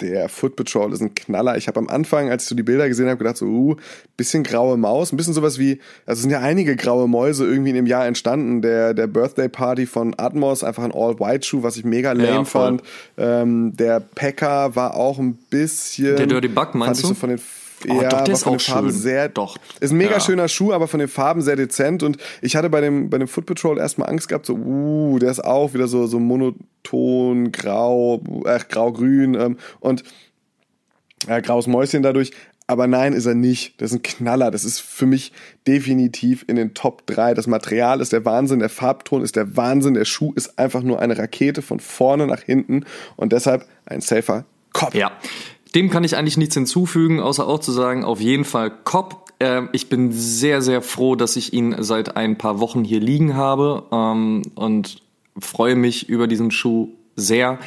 der Foot Patrol ist ein Knaller. Ich habe am Anfang, als ich so die Bilder gesehen habe, gedacht so, uh, bisschen graue Maus, ein bisschen sowas wie, also sind ja einige graue Mäuse irgendwie in dem Jahr entstanden. Der, der Birthday Party von Atmos, einfach ein All-White-Schuh, was ich mega lame ja, fand. Ähm, der Packer war auch ein bisschen. Der Dirty Buck meinst du? So von den Oh, ja, doch, der ist auch Farben schön. Sehr, doch. Ist ein mega ja. schöner Schuh, aber von den Farben sehr dezent. Und ich hatte bei dem, bei dem Foot Patrol erstmal Angst gehabt, so, uh, der ist auch wieder so, so monoton, grau, äh, grau-grün ähm, und äh, graues Mäuschen dadurch. Aber nein, ist er nicht. Das ist ein Knaller. Das ist für mich definitiv in den Top 3. Das Material ist der Wahnsinn, der Farbton ist der Wahnsinn, der Schuh ist einfach nur eine Rakete von vorne nach hinten und deshalb ein safer Kopf. Ja, dem kann ich eigentlich nichts hinzufügen, außer auch zu sagen, auf jeden Fall Cop. Ähm, ich bin sehr, sehr froh, dass ich ihn seit ein paar Wochen hier liegen habe ähm, und freue mich über diesen Schuh sehr.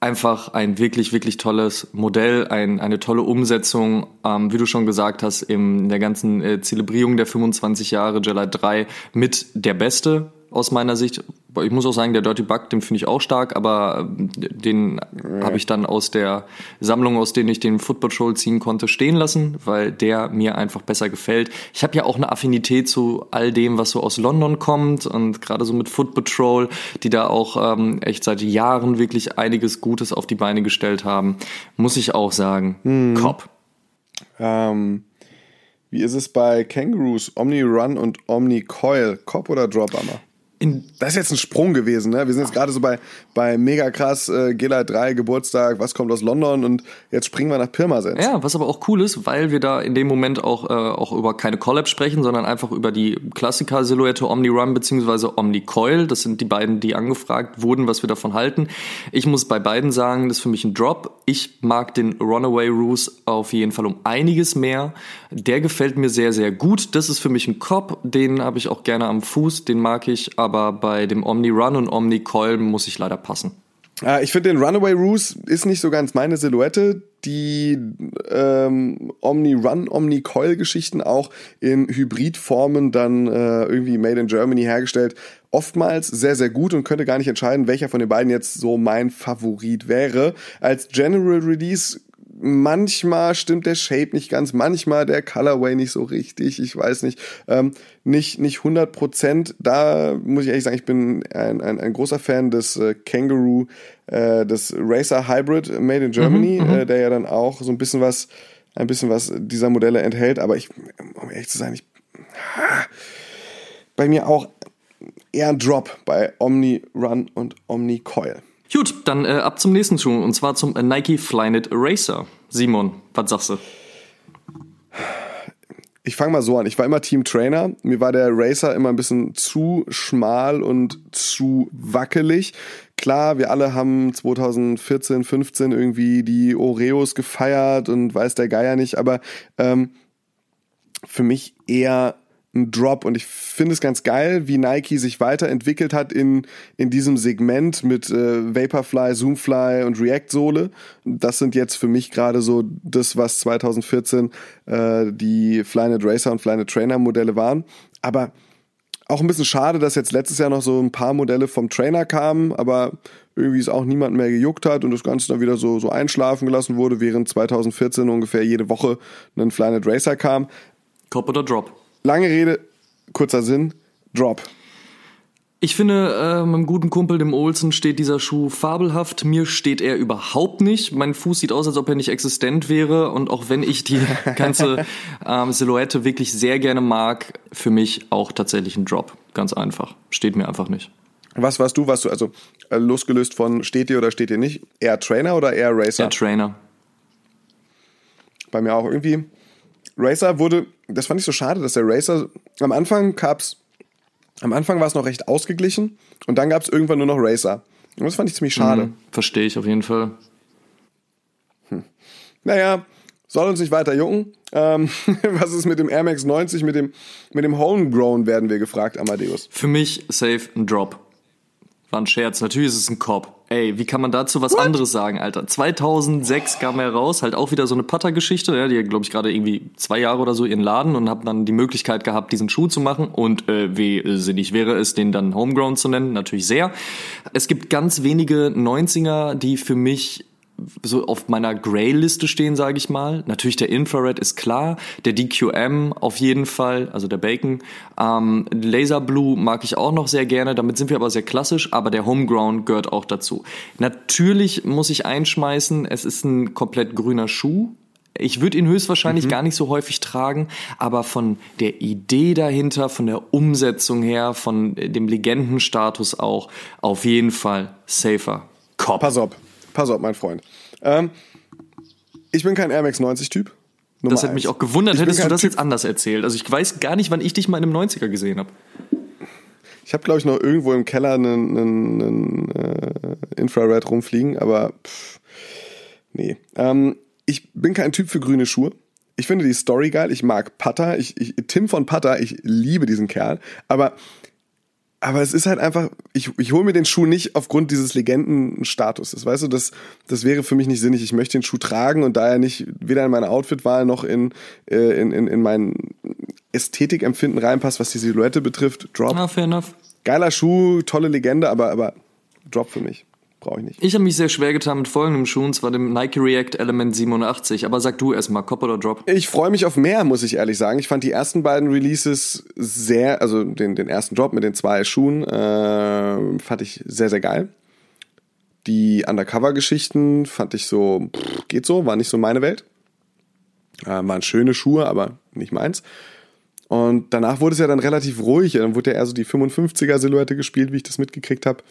Einfach ein wirklich, wirklich tolles Modell, ein, eine tolle Umsetzung, ähm, wie du schon gesagt hast, in der ganzen äh, Zelebrierung der 25 Jahre Jella 3 mit der Beste aus meiner Sicht. Ich muss auch sagen, der Dirty Bug, den finde ich auch stark, aber äh, den ja. habe ich dann aus der Sammlung, aus denen ich den Foot Patrol ziehen konnte, stehen lassen, weil der mir einfach besser gefällt. Ich habe ja auch eine Affinität zu all dem, was so aus London kommt und gerade so mit Foot Patrol, die da auch ähm, echt seit Jahren wirklich einiges Gutes auf die Beine gestellt haben, muss ich auch sagen, hm. Cop. Ähm, wie ist es bei Kangaroos, Omni Run und Omni Coil? Cop oder Drop Hammer? In das ist jetzt ein Sprung gewesen, ne? Wir sind jetzt gerade so bei, bei mega krass äh, Gela 3 Geburtstag, was kommt aus London und jetzt springen wir nach Pirmasens. Ja, was aber auch cool ist, weil wir da in dem Moment auch, äh, auch über keine Collab sprechen, sondern einfach über die Klassiker-Silhouette Omni Run bzw. Omni Coil. Das sind die beiden, die angefragt wurden, was wir davon halten. Ich muss bei beiden sagen, das ist für mich ein Drop. Ich mag den Runaway Ruse auf jeden Fall um einiges mehr. Der gefällt mir sehr, sehr gut. Das ist für mich ein Cop, den habe ich auch gerne am Fuß, den mag ich aber bei dem Omni Run und Omni Coil muss ich leider passen. Äh, ich finde den Runaway Ruse ist nicht so ganz meine Silhouette. Die ähm, Omni Run, Omni Coil Geschichten auch in Hybridformen dann äh, irgendwie Made in Germany hergestellt. Oftmals sehr, sehr gut und könnte gar nicht entscheiden, welcher von den beiden jetzt so mein Favorit wäre. Als General Release manchmal stimmt der Shape nicht ganz, manchmal der Colorway nicht so richtig, ich weiß nicht, ähm, nicht, nicht 100 Prozent. Da muss ich ehrlich sagen, ich bin ein, ein, ein großer Fan des äh, Kangaroo, äh, des Racer Hybrid Made in Germany, mhm, mhm, äh, der ja dann auch so ein bisschen was, ein bisschen was dieser Modelle enthält, aber ich, um ehrlich zu sein, ich, bei mir auch eher ein Drop bei Omni Run und Omni Coil. Gut, dann äh, ab zum nächsten Schuh und zwar zum Nike Flyknit Racer. Simon, was sagst du? Ich fange mal so an. Ich war immer Team Trainer. Mir war der Racer immer ein bisschen zu schmal und zu wackelig. Klar, wir alle haben 2014, 15 irgendwie die Oreos gefeiert und weiß der Geier nicht, aber ähm, für mich eher ein Drop. Und ich finde es ganz geil, wie Nike sich weiterentwickelt hat in, in diesem Segment mit äh, Vaporfly, Zoomfly und React-Sohle. Das sind jetzt für mich gerade so das, was 2014 äh, die Flynet Racer und Flynet Trainer Modelle waren. Aber auch ein bisschen schade, dass jetzt letztes Jahr noch so ein paar Modelle vom Trainer kamen, aber irgendwie es auch niemand mehr gejuckt hat und das Ganze dann wieder so, so einschlafen gelassen wurde, während 2014 ungefähr jede Woche ein Flynet Racer kam. Cop oder Drop? Lange Rede, kurzer Sinn, Drop. Ich finde, äh, meinem guten Kumpel, dem Olsen, steht dieser Schuh fabelhaft. Mir steht er überhaupt nicht. Mein Fuß sieht aus, als ob er nicht existent wäre. Und auch wenn ich die ganze ähm, Silhouette wirklich sehr gerne mag, für mich auch tatsächlich ein Drop. Ganz einfach. Steht mir einfach nicht. Was warst du? Warst du also äh, losgelöst von steht dir oder steht dir nicht? Eher Trainer oder eher Racer? Eher Trainer. Bei mir auch irgendwie. Racer wurde, das fand ich so schade, dass der Racer am Anfang gab's am Anfang war es noch recht ausgeglichen und dann gab es irgendwann nur noch Racer. Und das fand ich ziemlich schade. Mhm, Verstehe ich auf jeden Fall. Hm. Naja, soll uns nicht weiter jucken. Ähm, was ist mit dem Air Max 90, mit dem, mit dem Homegrown, werden wir gefragt, Amadeus. Für mich safe ein Drop. War ein Scherz. Natürlich ist es ein Cop. Ey, wie kann man dazu was What? anderes sagen, Alter? 2006 kam er raus, halt auch wieder so eine Putter-Geschichte. Ja, die glaube ich, gerade irgendwie zwei Jahre oder so ihren Laden und hab dann die Möglichkeit gehabt, diesen Schuh zu machen. Und äh, wie sinnig wäre es, den dann Homegrown zu nennen? Natürlich sehr. Es gibt ganz wenige 90er, die für mich so auf meiner Grey-Liste stehen, sage ich mal. Natürlich der Infrared ist klar, der DQM auf jeden Fall, also der Bacon. Ähm, Laser Blue mag ich auch noch sehr gerne, damit sind wir aber sehr klassisch, aber der Homegrown gehört auch dazu. Natürlich muss ich einschmeißen, es ist ein komplett grüner Schuh, ich würde ihn höchstwahrscheinlich mhm. gar nicht so häufig tragen, aber von der Idee dahinter, von der Umsetzung her, von dem Legendenstatus auch, auf jeden Fall safer. Cop. Pass auf, pass auf, mein Freund. Ähm, ich bin kein Air Max 90 Typ. Nummer das hätte mich auch gewundert, hättest du das typ jetzt anders erzählt. Also ich weiß gar nicht, wann ich dich mal in einem 90er gesehen habe. Ich habe, glaube ich, noch irgendwo im Keller einen, einen, einen äh, Infrared rumfliegen, aber pff, nee. Ähm, ich bin kein Typ für grüne Schuhe. Ich finde die Story geil. Ich mag Putter. Ich, ich, Tim von Putter, ich liebe diesen Kerl. Aber aber es ist halt einfach, ich, ich hole mir den Schuh nicht aufgrund dieses Legendenstatus. weißt du, das, das wäre für mich nicht sinnig. Ich möchte den Schuh tragen und da er nicht weder in meine Outfitwahl noch in, äh, in, in, in mein Ästhetikempfinden reinpasst, was die Silhouette betrifft, Drop. Ah, fair enough. Geiler Schuh, tolle Legende, aber, aber Drop für mich brauche ich nicht. Ich habe mich sehr schwer getan mit folgendem Schuh, und zwar dem Nike React Element 87. Aber sag du erstmal, Cop oder Drop? Ich freue mich auf mehr, muss ich ehrlich sagen. Ich fand die ersten beiden Releases sehr, also den, den ersten Drop mit den zwei Schuhen, äh, fand ich sehr, sehr geil. Die Undercover-Geschichten fand ich so, pff, geht so, war nicht so meine Welt. Äh, waren schöne Schuhe, aber nicht meins. Und danach wurde es ja dann relativ ruhig. Dann wurde ja eher so die 55er-Silhouette gespielt, wie ich das mitgekriegt habe.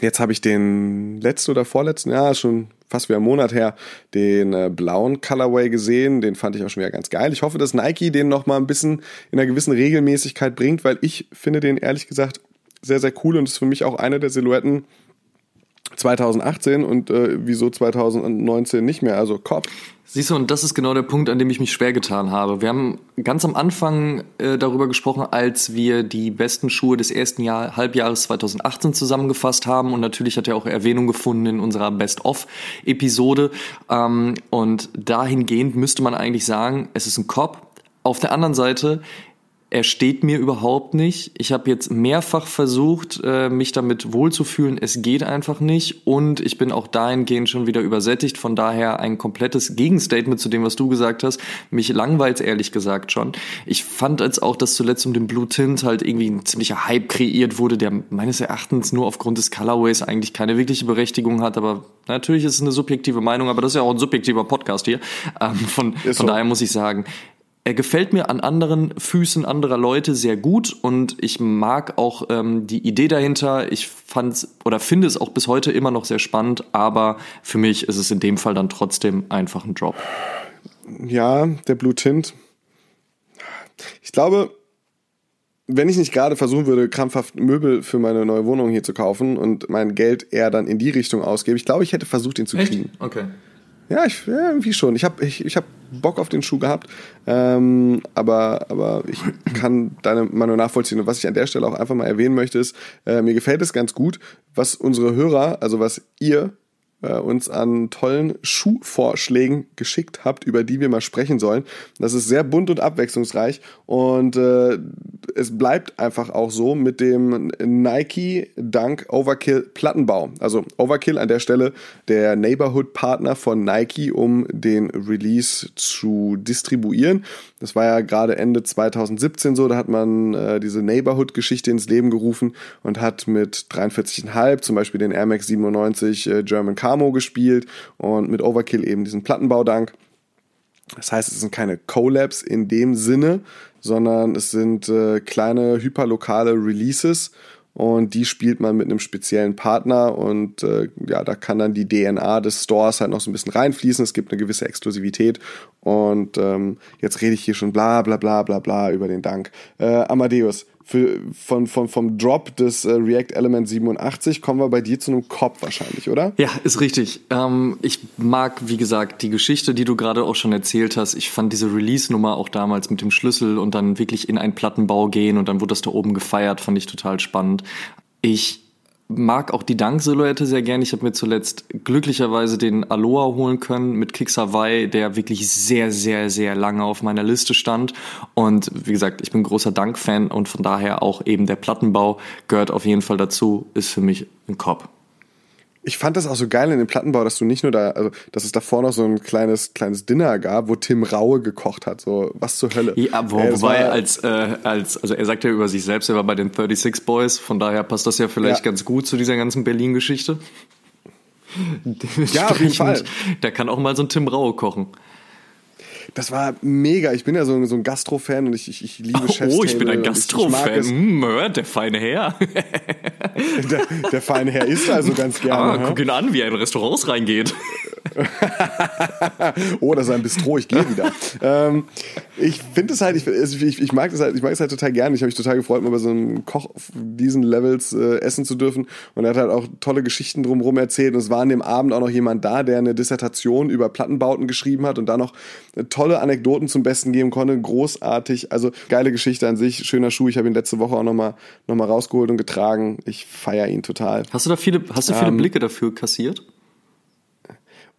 Jetzt habe ich den letzten oder vorletzten, ja, schon fast wie ein Monat her, den äh, blauen Colorway gesehen. Den fand ich auch schon wieder ganz geil. Ich hoffe, dass Nike den noch mal ein bisschen in einer gewissen Regelmäßigkeit bringt, weil ich finde den ehrlich gesagt sehr, sehr cool und ist für mich auch eine der Silhouetten 2018 und äh, wieso 2019 nicht mehr, also Cop. Siehst du, und das ist genau der Punkt, an dem ich mich schwer getan habe. Wir haben ganz am Anfang äh, darüber gesprochen, als wir die besten Schuhe des ersten Jahr, Halbjahres 2018 zusammengefasst haben. Und natürlich hat er auch Erwähnung gefunden in unserer Best-of-Episode. Ähm, und dahingehend müsste man eigentlich sagen, es ist ein Cop. Auf der anderen Seite er steht mir überhaupt nicht. Ich habe jetzt mehrfach versucht, äh, mich damit wohlzufühlen. Es geht einfach nicht. Und ich bin auch dahingehend schon wieder übersättigt. Von daher ein komplettes Gegenstatement zu dem, was du gesagt hast. Mich langweilt ehrlich gesagt schon. Ich fand als auch, dass zuletzt um den Blue Tint halt irgendwie ein ziemlicher Hype kreiert wurde, der meines Erachtens nur aufgrund des Colorways eigentlich keine wirkliche Berechtigung hat. Aber natürlich ist es eine subjektive Meinung, aber das ist ja auch ein subjektiver Podcast hier. Ähm, von, von so. daher muss ich sagen, er gefällt mir an anderen Füßen anderer Leute sehr gut und ich mag auch ähm, die Idee dahinter. Ich fand oder finde es auch bis heute immer noch sehr spannend, aber für mich ist es in dem Fall dann trotzdem einfach ein Drop. Ja, der Blue Tint. Ich glaube, wenn ich nicht gerade versuchen würde, krampfhaft Möbel für meine neue Wohnung hier zu kaufen und mein Geld eher dann in die Richtung ausgebe, ich glaube, ich hätte versucht, ihn zu Echt? kriegen. Okay. Ja, ich, ja, irgendwie schon. Ich habe ich, ich hab Bock auf den Schuh gehabt, ähm, aber, aber ich kann deine Meinung nachvollziehen. Und was ich an der Stelle auch einfach mal erwähnen möchte, ist, äh, mir gefällt es ganz gut, was unsere Hörer, also was ihr äh, uns an tollen Schuhvorschlägen geschickt habt, über die wir mal sprechen sollen. Das ist sehr bunt und abwechslungsreich und äh, es bleibt einfach auch so mit dem Nike Dunk Overkill Plattenbau. Also Overkill an der Stelle der Neighborhood Partner von Nike, um den Release zu distribuieren. Das war ja gerade Ende 2017 so, da hat man äh, diese Neighborhood-Geschichte ins Leben gerufen und hat mit 43,5 zum Beispiel den Air Max 97 äh, German Camo gespielt und mit Overkill eben diesen Plattenbaudank. Das heißt, es sind keine Collabs in dem Sinne, sondern es sind äh, kleine hyperlokale Releases und die spielt man mit einem speziellen Partner und äh, ja, da kann dann die DNA des Stores halt noch so ein bisschen reinfließen. Es gibt eine gewisse Exklusivität und ähm, jetzt rede ich hier schon bla bla bla bla bla über den Dank. Äh, Amadeus, für, von, von, vom Drop des äh, React Element 87 kommen wir bei dir zu einem Cop wahrscheinlich, oder? Ja, ist richtig. Ähm, ich mag, wie gesagt, die Geschichte, die du gerade auch schon erzählt hast. Ich fand diese Release-Nummer auch damals mit dem Schlüssel und dann wirklich in einen Plattenbau gehen und dann wurde das da oben gefeiert, fand ich total spannend. Ich mag auch die Dank-Silhouette sehr gern. Ich habe mir zuletzt glücklicherweise den Aloha holen können mit Kix Hawaii, der wirklich sehr, sehr, sehr lange auf meiner Liste stand. Und wie gesagt, ich bin großer Dank-Fan und von daher auch eben der Plattenbau gehört auf jeden Fall dazu, ist für mich ein Kopf ich fand das auch so geil in dem Plattenbau, dass du nicht nur da, also dass es davor noch so ein kleines kleines Dinner gab, wo Tim Raue gekocht hat, so was zur Hölle. Ja, wo, äh, wobei als äh, als also er sagt ja über sich selbst, er war bei den 36 Boys, von daher passt das ja vielleicht ja. ganz gut zu dieser ganzen Berlin-Geschichte. Ja, auf jeden Fall. Da kann auch mal so ein Tim Raue kochen. Das war mega. Ich bin ja so, so ein Gastro-Fan und ich, ich, ich liebe oh, Chefs. Oh, ich bin ein Gastro-Fan. Hm, der feine Herr. der, der, feine Herr isst also ganz gerne. Ah, guck ihn an, wie er in Restaurants reingeht. oh, das ist ein Bistro, ich gehe wieder. ähm, ich finde es halt, ich, ich, ich, mag das halt, ich mag es halt total gerne. Ich habe mich total gefreut, mal bei so einem Koch auf diesen Levels äh, essen zu dürfen. Und er hat halt auch tolle Geschichten drumherum erzählt. Und es war an dem Abend auch noch jemand da, der eine Dissertation über Plattenbauten geschrieben hat und da noch tolle Anekdoten zum Besten geben konnte. Großartig. Also geile Geschichte an sich, schöner Schuh. Ich habe ihn letzte Woche auch nochmal noch mal rausgeholt und getragen. Ich feiere ihn total. Hast du da viele, hast du viele ähm, Blicke dafür kassiert?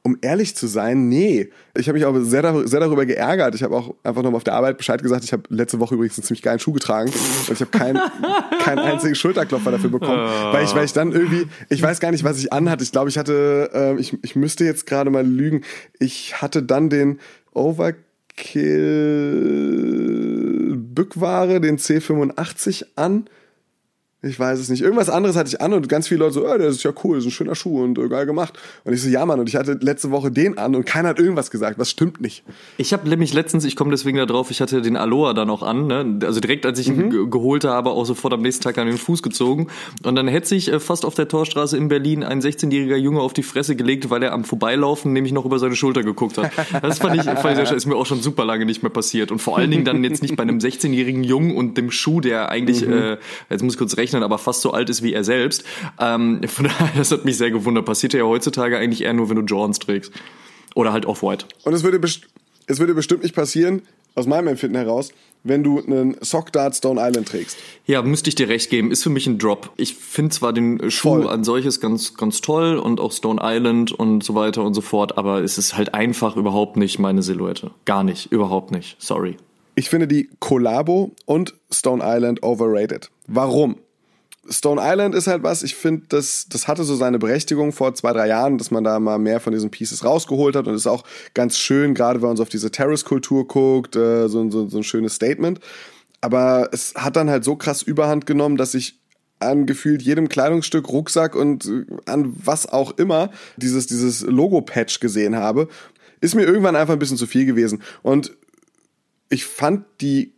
Um ehrlich zu sein, nee. Ich habe mich auch sehr, sehr darüber geärgert. Ich habe auch einfach nochmal auf der Arbeit Bescheid gesagt. Ich habe letzte Woche übrigens einen ziemlich geilen Schuh getragen und ich habe keinen keinen einzigen Schulterklopfer dafür bekommen, oh. weil ich weil ich dann irgendwie, ich weiß gar nicht, was ich anhatte. Ich glaube, ich hatte, äh, ich, ich müsste jetzt gerade mal lügen. Ich hatte dann den Overkill Bückware, den C85 an ich weiß es nicht. Irgendwas anderes hatte ich an und ganz viele Leute so, oh, der ist ja cool, das ist ein schöner Schuh und äh, geil gemacht. Und ich so, ja Mann, und ich hatte letzte Woche den an und keiner hat irgendwas gesagt. Was stimmt nicht? Ich habe nämlich letztens, ich komme deswegen da drauf, ich hatte den Aloha da noch an, ne? also direkt als ich mhm. ihn geholt habe, auch sofort am nächsten Tag an den Fuß gezogen. Und dann hätte sich äh, fast auf der Torstraße in Berlin ein 16-jähriger Junge auf die Fresse gelegt, weil er am Vorbeilaufen nämlich noch über seine Schulter geguckt hat. Das fand ich, fand ich. Ist mir auch schon super lange nicht mehr passiert. Und vor allen Dingen dann jetzt nicht bei einem 16-jährigen Jungen und dem Schuh, der eigentlich, mhm. äh, jetzt muss ich kurz rechnen, aber fast so alt ist wie er selbst. Ähm, von daher, das hat mich sehr gewundert. Passiert ja heutzutage eigentlich eher nur, wenn du Jordans trägst. Oder halt Off-White. Und es würde, es würde bestimmt nicht passieren, aus meinem Empfinden heraus, wenn du einen Sock Dart Stone Island trägst. Ja, müsste ich dir recht geben. Ist für mich ein Drop. Ich finde zwar den Schuh Voll. an solches ganz, ganz toll und auch Stone Island und so weiter und so fort, aber es ist halt einfach überhaupt nicht meine Silhouette. Gar nicht. Überhaupt nicht. Sorry. Ich finde die Collabo und Stone Island overrated. Warum? Stone Island ist halt was, ich finde, das, das hatte so seine Berechtigung vor zwei, drei Jahren, dass man da mal mehr von diesen Pieces rausgeholt hat und ist auch ganz schön, gerade wenn man so auf diese Terrace-Kultur guckt, äh, so, so, so ein schönes Statement. Aber es hat dann halt so krass Überhand genommen, dass ich an gefühlt jedem Kleidungsstück, Rucksack und äh, an was auch immer dieses, dieses Logo-Patch gesehen habe, ist mir irgendwann einfach ein bisschen zu viel gewesen. Und ich fand die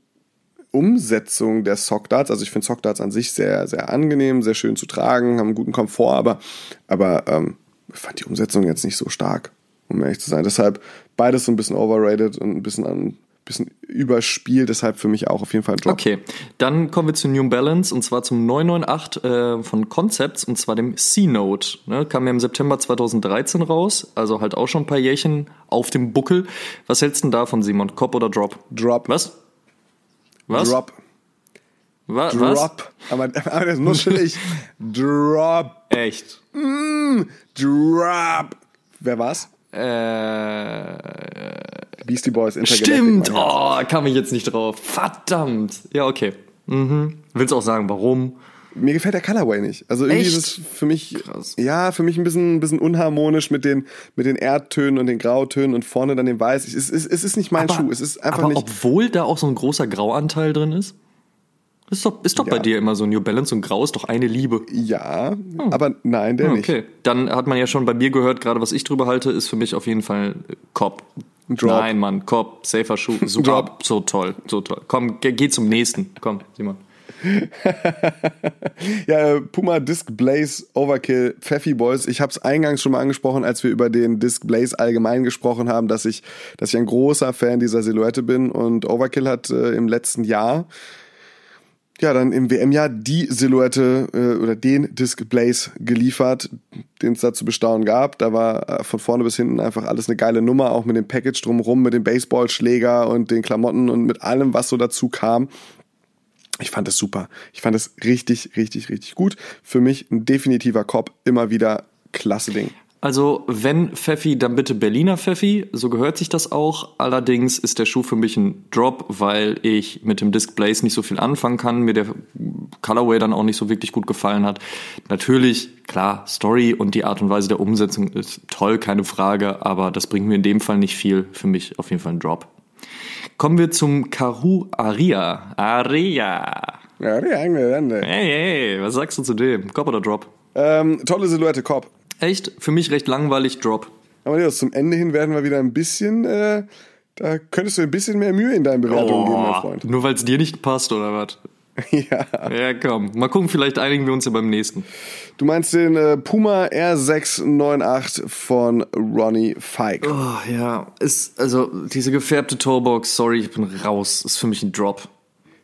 Umsetzung der Sockdarts. Also ich finde Sockdarts an sich sehr, sehr angenehm, sehr schön zu tragen, haben einen guten Komfort, aber, aber ähm, ich fand die Umsetzung jetzt nicht so stark, um ehrlich zu sein. Deshalb beides so ein bisschen overrated und ein bisschen an bisschen überspielt, deshalb für mich auch auf jeden Fall ein Drop. Okay, dann kommen wir zu New Balance und zwar zum 998 äh, von Concepts und zwar dem C-Note. Ne, kam ja im September 2013 raus, also halt auch schon ein paar Jährchen auf dem Buckel. Was hältst du denn davon, Simon? Cop oder Drop? Drop. Was? Was? Drop. Wa was? Drop. Aber, aber das nuschelig. Drop. Echt? Drop. Wer war's? Äh, Beastie Boys Intergalactic. stimmt. Oh, kam ich jetzt nicht drauf. Verdammt. Ja, okay. Mhm. Willst du auch sagen, warum? Mir gefällt der Colorway nicht. Also irgendwie Echt? ist es für mich, Krass. ja, für mich ein bisschen, ein bisschen unharmonisch mit den, mit den Erdtönen und den Grautönen und vorne dann dem Weiß. Es ist, es ist nicht mein Schuh. Es ist einfach aber nicht. obwohl da auch so ein großer Grauanteil drin ist? Ist doch, ist doch bei Ja. dir immer so New Balance und Grau ist doch eine Liebe. Ja, aber nein, der nicht. Hm. Okay, dann hat man ja schon bei mir gehört, gerade was ich drüber halte, ist für mich auf jeden Fall Cop. Drop. Nein, Mann, Cop, safer Schuh, super, so toll, so toll. Komm, geh, geh zum nächsten. Komm, Simon. Ja, äh, Puma Disc Blaze Overkill Pfeffi Boys. Ich habe es eingangs schon mal angesprochen, als wir über den Disc Blaze allgemein gesprochen haben, dass ich, dass ich ein großer Fan dieser Silhouette bin. Und Overkill hat äh, im letzten Jahr, ja, dann im WM-Jahr die Silhouette äh, oder den Disc Blaze geliefert, den es da zu bestaunen gab. Da war äh, von vorne bis hinten einfach alles eine geile Nummer, auch mit dem Package drumherum, mit dem Baseballschläger und den Klamotten und mit allem, was so dazu kam. Ich fand es super. Ich fand es richtig, richtig, richtig gut. Für mich ein definitiver Cop. Immer wieder klasse Ding. Also, wenn Pfeffi, dann bitte Berliner Pfeffi, so gehört sich das auch. Allerdings ist der Schuh für mich ein Drop, weil ich mit dem Disc Blaze nicht so viel anfangen kann, mir der Colorway dann auch nicht so wirklich gut gefallen hat. Natürlich, klar, Story und die Art und Weise der Umsetzung ist toll, keine Frage, aber das bringt mir in dem Fall nicht viel. Für mich auf jeden Fall ein Drop. Kommen wir zum Karu Aria. Aria. Ende. Hey, hey, was sagst du zu dem? Cop oder Drop? Ähm, tolle Silhouette, Cop. Echt? Für mich recht langweilig, Drop. Aber ja, zum Ende hin werden wir wieder ein bisschen, äh, da könntest du ein bisschen mehr Mühe in deinen Bewertungen geben, mein Freund. Nur weil es dir nicht passt, oder was? Ja. Ja, komm. Mal gucken, vielleicht einigen wir uns ja beim nächsten. Du meinst den äh, Puma R698 von Ronnie Fike. Oh, ja. Ist, also, diese gefärbte Toebox, sorry, ich bin raus. Ist für mich ein Drop.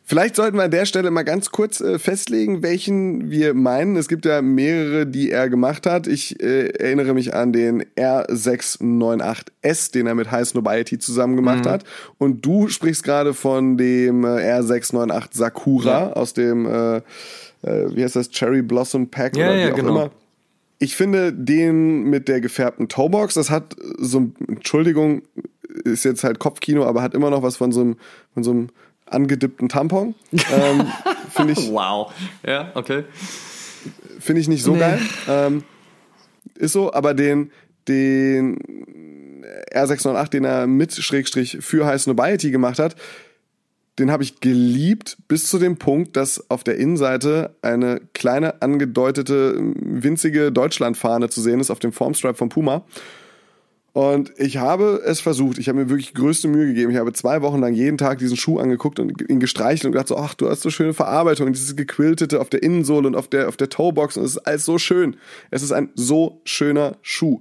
Vielleicht sollten wir an der Stelle mal ganz kurz äh, festlegen, welchen wir meinen. Es gibt ja mehrere, die er gemacht hat. Ich äh, erinnere mich an den R698S, den er mit High Snobiety zusammen gemacht hat. Und du sprichst gerade von dem äh, R698 Sakura Ja. aus dem, äh, äh, wie heißt das, Cherry Blossom Pack Ja, oder ja, wie auch genau. immer. Ich finde den mit der gefärbten Toebox, das hat so, ein- Entschuldigung, ist jetzt halt Kopfkino, aber hat immer noch was von so einem, von so einem angedippten Tampon. Ähm, finde ich, Wow. Ja, okay. finde ich nicht so Nee. geil. Ähm, ist so, aber den, den R698, den er mit Schrägstrich für High Snobiety gemacht hat, den habe ich geliebt bis zu dem Punkt, dass auf der Innenseite eine kleine angedeutete winzige Deutschlandfahne zu sehen ist auf dem Formstripe von Puma. Und ich habe es versucht. Ich habe mir wirklich größte Mühe gegeben. Ich habe zwei Wochen lang jeden Tag diesen Schuh angeguckt und ihn gestreichelt und gedacht so, ach, du hast so schöne Verarbeitung, dieses gequiltete auf der Innensohle und auf der, auf der Toebox und es ist alles so schön. Es ist ein so schöner Schuh.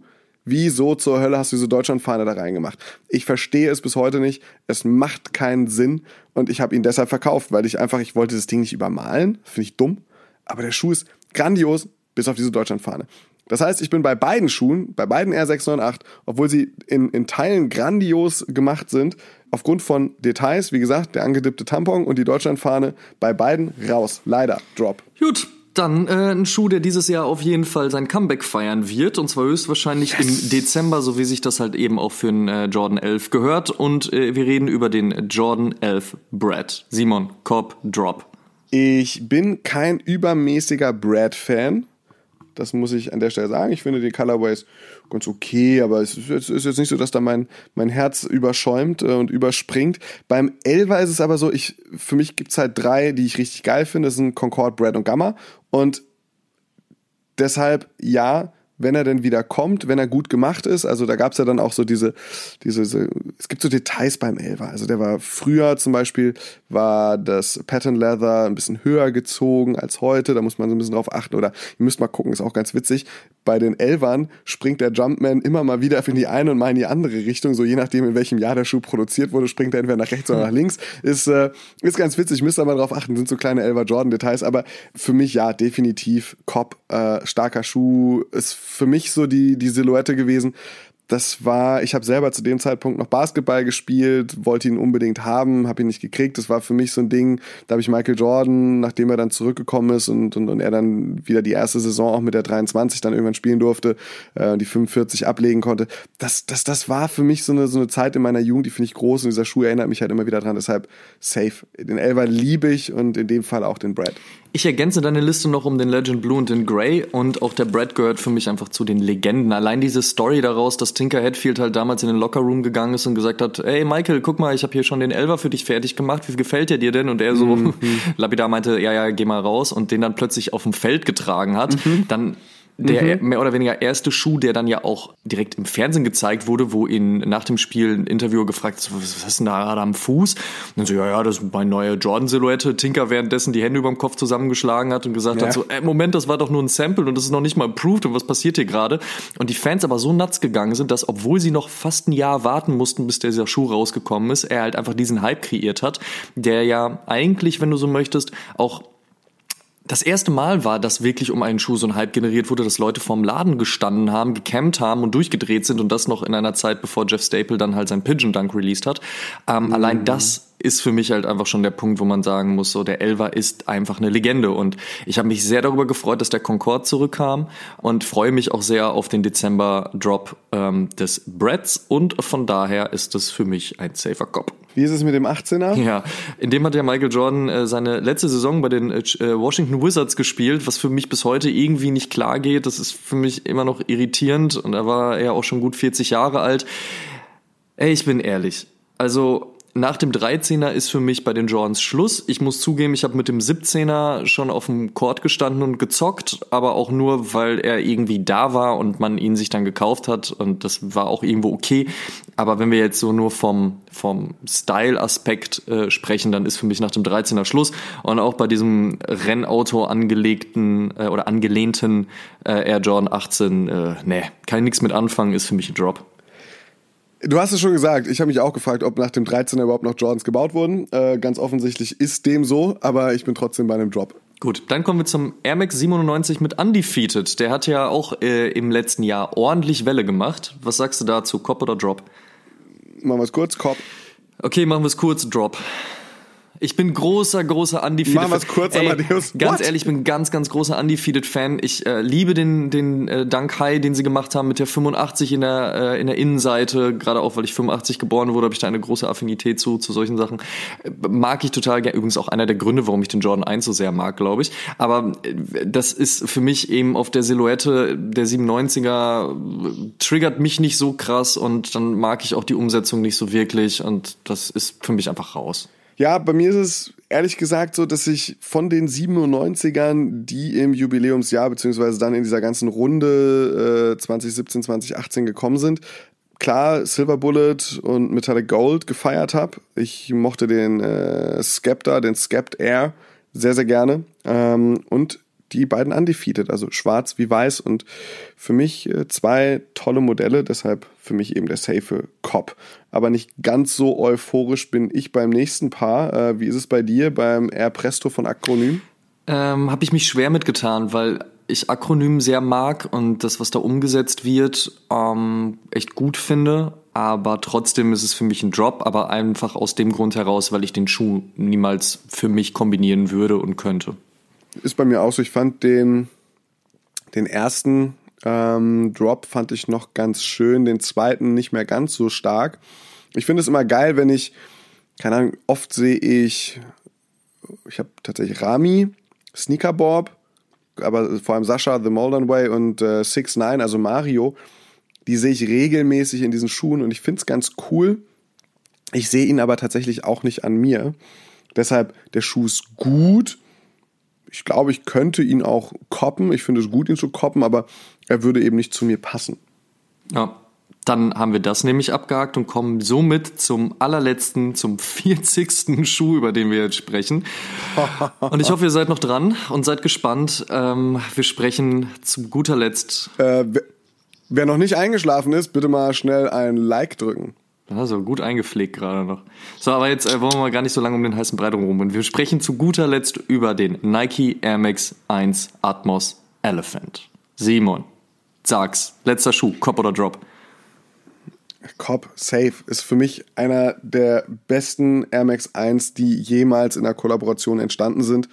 Wieso zur Hölle hast du diese Deutschlandfahne da reingemacht? Ich verstehe es bis heute nicht. Es macht keinen Sinn und ich habe ihn deshalb verkauft, weil ich einfach, ich wollte das Ding nicht übermalen. Finde ich dumm. Aber der Schuh ist grandios, bis auf diese Deutschlandfahne. Das heißt, ich bin bei beiden Schuhen, bei beiden R698, obwohl sie in, in Teilen grandios gemacht sind, aufgrund von Details, wie gesagt, der angedippte Tampon und die Deutschlandfahne, bei beiden raus. Leider, Drop. Gut, dann äh, ein Schuh, der dieses Jahr auf jeden Fall sein Comeback feiern wird. Und zwar höchstwahrscheinlich im Dezember, so wie sich das halt eben auch für einen äh, Jordan 11 gehört. Und äh, wir reden über den Jordan 11 Brad. Simon, Cobb, Drop. Ich bin kein übermäßiger Brad-Fan. Das muss ich an der Stelle sagen. Ich finde die Colorways ganz okay, aber es ist jetzt, ist jetzt nicht so, dass da mein, mein Herz überschäumt äh, und überspringt. Beim Elva ist es aber so, ich, für mich gibt's halt drei, die ich richtig geil finde. Das sind Concord, Brad und Gamma. Und deshalb, ja, wenn er denn wieder kommt, wenn er gut gemacht ist. Also da gab es ja dann auch so diese, diese, diese, es gibt so Details beim Elva. Also der war früher zum Beispiel, war das Pattern Leather ein bisschen höher gezogen als heute. Da muss man so ein bisschen drauf achten. Oder ihr müsst mal gucken, ist auch ganz witzig. Bei den Elvern springt der Jumpman immer mal wieder in die eine und mal in die andere Richtung. So je nachdem, in welchem Jahr der Schuh produziert wurde, springt er entweder nach rechts oder nach links. Ist, äh, ist ganz witzig, müsst ihr mal drauf achten. Sind so kleine Elva Jordan Details. Aber für mich ja, definitiv Cop, äh, starker Schuh, ist für mich so die, die Silhouette gewesen das war, ich habe selber zu dem Zeitpunkt noch Basketball gespielt, wollte ihn unbedingt haben, habe ihn nicht gekriegt. Das war für mich so ein Ding, da habe ich Michael Jordan, nachdem er dann zurückgekommen ist und, und, und er dann wieder die erste Saison auch mit der 23 dann irgendwann spielen durfte, äh, die 45 ablegen konnte. Das, das, das war für mich so eine, so eine Zeit in meiner Jugend, die finde ich groß und dieser Schuh erinnert mich halt immer wieder dran. Deshalb safe. Den Elver liebe ich und in dem Fall auch den Brad. Ich ergänze deine Liste noch um den Legend Blue und den Grey und auch der Brad gehört für mich einfach zu den Legenden. Allein diese Story daraus, dass Tinker Hatfield halt damals in den Lockerroom gegangen ist und gesagt hat, ey Michael, guck mal, ich habe hier schon den Elver für dich fertig gemacht, wie gefällt der dir denn? Und er so mhm. lapidar meinte, ja, ja, geh mal raus und den dann plötzlich auf dem Feld getragen hat, mhm. dann der mhm. mehr oder weniger erste Schuh, der dann ja auch direkt im Fernsehen gezeigt wurde, wo ihn nach dem Spiel ein Interviewer gefragt hat, was hast du denn da gerade am Fuß? Und dann so, ja, ja, das ist meine neue Jordan-Silhouette. Tinker währenddessen die Hände über dem Kopf zusammengeschlagen hat und gesagt ja. hat so, ey, Moment, das war doch nur ein Sample und das ist noch nicht mal approved und was passiert hier gerade? Und die Fans aber so nuts gegangen sind, dass obwohl sie noch fast ein Jahr warten mussten, bis dieser Schuh rausgekommen ist, er halt einfach diesen Hype kreiert hat, der ja eigentlich, wenn du so möchtest, auch das erste Mal war, dass wirklich um einen Schuh so ein Hype generiert wurde, dass Leute vorm Laden gestanden haben, gecampt haben und durchgedreht sind und das noch in einer Zeit, bevor Jeff Staple dann halt sein Pigeon Dunk released hat. Ähm, mhm. Allein das ist für mich halt einfach schon der Punkt, wo man sagen muss, so der Elva ist einfach eine Legende und ich habe mich sehr darüber gefreut, dass der Concorde zurückkam und freue mich auch sehr auf den Dezember Drop ähm, des Brads und von daher ist es für mich ein safer Cop. Wie ist es mit dem 18er? Ja, in dem hat ja Michael Jordan äh, seine letzte Saison bei den äh, Washington Wizards gespielt, was für mich bis heute irgendwie nicht klar geht. Das ist für mich immer noch irritierend und da war er auch schon gut 40 Jahre alt. Ey, ich bin ehrlich. Also nach dem 13er ist für mich bei den Jordans Schluss. Ich muss zugeben, ich habe mit dem 17er schon auf dem Court gestanden und gezockt, aber auch nur, weil er irgendwie da war und man ihn sich dann gekauft hat und das war auch irgendwo okay. Aber wenn wir jetzt so nur vom, vom Style-Aspekt äh, sprechen, dann ist für mich nach dem 13er Schluss und auch bei diesem Rennauto angelegten äh, oder angelehnten äh, Air Jordan 18, äh, nee, kann nichts mit anfangen, ist für mich ein Drop. Du hast es schon gesagt, ich habe mich auch gefragt, ob nach dem 13er überhaupt noch Jordans gebaut wurden. Äh, ganz offensichtlich ist dem so, aber ich bin trotzdem bei einem Drop. Gut, dann kommen wir zum Air Max 97 mit Undefeated. Der hat ja auch äh, im letzten Jahr ordentlich Welle gemacht. Was sagst du dazu, Cop oder Drop? Machen wir es kurz, Cop. Okay, machen wir es kurz, Drop. Ich bin großer, großer Undefeated. Machen wir es kurz, Ey, Amadeus. Ganz What? ehrlich, ich bin ganz, ganz großer Undefeated-Fan. Ich äh, liebe den, den äh, Dunk High, den sie gemacht haben mit der 85 in der, äh, in der Innenseite. Gerade auch, weil ich 85 geboren wurde, habe ich da eine große Affinität zu, zu solchen Sachen. Äh, mag ich total gerne. Übrigens auch einer der Gründe, warum ich den Jordan 1 so sehr mag, glaube ich. Aber äh, das ist für mich eben auf der Silhouette der 97er triggert mich nicht so krass und dann mag ich auch die Umsetzung nicht so wirklich und das ist für mich einfach raus. Ja, bei mir ist es ehrlich gesagt so, dass ich von den 97ern, die im Jubiläumsjahr beziehungsweise dann in dieser ganzen Runde äh, 2017, 2018 gekommen sind, klar Silver Bullet und Metallic Gold gefeiert habe. Ich mochte den äh, Skepta, den Skept Air sehr, sehr gerne. Ähm, und die beiden undefeated, also schwarz wie weiß und für mich äh, zwei tolle Modelle, deshalb für mich eben der safe Cop. Aber nicht ganz so euphorisch bin ich beim nächsten Paar. Äh, wie ist es bei dir beim Air Presto von Akronym? Ähm, Habe ich mich schwer mitgetan, weil ich Akronym sehr mag und das, was da umgesetzt wird, ähm, echt gut finde. Aber trotzdem ist es für mich ein Drop, aber einfach aus dem Grund heraus, weil ich den Schuh niemals für mich kombinieren würde und könnte. Ist bei mir auch so. Ich fand den, den ersten ähm, Drop fand ich noch ganz schön, den zweiten nicht mehr ganz so stark. Ich finde es immer geil, wenn ich, keine Ahnung, oft sehe ich, ich habe tatsächlich Rami, Sneaker Bob, aber vor allem Sascha, The Molden Way und äh, 6 9 also Mario, die sehe ich regelmäßig in diesen Schuhen und ich finde es ganz cool. Ich sehe ihn aber tatsächlich auch nicht an mir. Deshalb, der Schuh ist gut, ich glaube, ich könnte ihn auch koppen. Ich finde es gut, ihn zu koppen, aber er würde eben nicht zu mir passen. Ja, dann haben wir das nämlich abgehakt und kommen somit zum allerletzten, zum 40. Schuh, über den wir jetzt sprechen. Und ich hoffe, ihr seid noch dran und seid gespannt. Ähm, wir sprechen zu guter Letzt. Äh, wer, wer noch nicht eingeschlafen ist, bitte mal schnell ein Like drücken. Also gut eingepflegt gerade noch. So, aber jetzt äh, wollen wir mal gar nicht so lange um den heißen Brei rum. Und wir sprechen zu guter Letzt über den Nike Air Max 1 Atmos Elephant. Simon, sag's. Letzter Schuh, Cop oder Drop? Cop Safe ist für mich einer der besten Air Max 1, die jemals in der Kollaboration entstanden sind.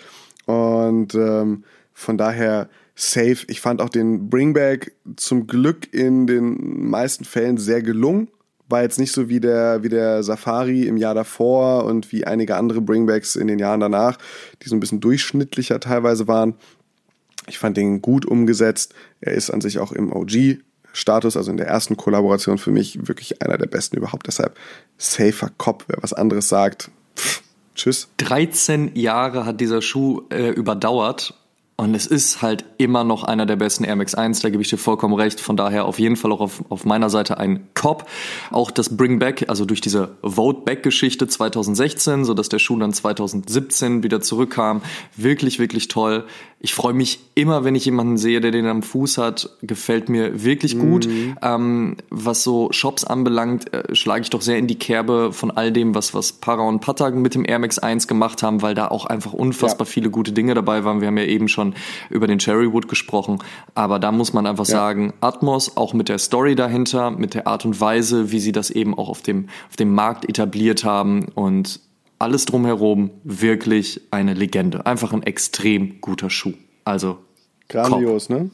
Und ähm, von daher safe. Ich fand auch den Bringback zum Glück in den meisten Fällen sehr gelungen. War jetzt nicht so wie der, wie der Safari im Jahr davor und wie einige andere Bringbacks in den Jahren danach, die so ein bisschen durchschnittlicher teilweise waren. Ich fand den gut umgesetzt. Er ist an sich auch im OG Status, also in der ersten Kollaboration für mich wirklich einer der besten überhaupt. Deshalb safer Cop, wer was anderes sagt. Pff, tschüss. 13 Jahre hat dieser Schuh äh, überdauert und es ist halt immer noch einer der besten Air Max 1, da gebe ich dir vollkommen recht. Von daher auf jeden Fall auch auf, auf meiner Seite ein Cop. Auch das Bring Back, also durch diese Vote Back Geschichte 2016, so dass der Schuh dann 2017 wieder zurückkam. Wirklich, wirklich toll. Ich freue mich immer, wenn ich jemanden sehe, der den am Fuß hat. Gefällt mir wirklich gut. Mhm. Ähm, was so Shops anbelangt, äh, schlage ich doch sehr in die Kerbe von all dem, was, was Para und Pata mit dem Air Max 1 gemacht haben, weil da auch einfach unfassbar ja. viele gute Dinge dabei waren. Wir haben ja eben schon über den Cherrywood gesprochen. Aber da muss man einfach ja. sagen, Atmos, auch mit der Story dahinter, mit der Art und Weise, wie sie das eben auch auf dem, auf dem Markt etabliert haben und alles drumherum wirklich eine Legende. Einfach ein extrem guter Schuh. Also grandios, ne?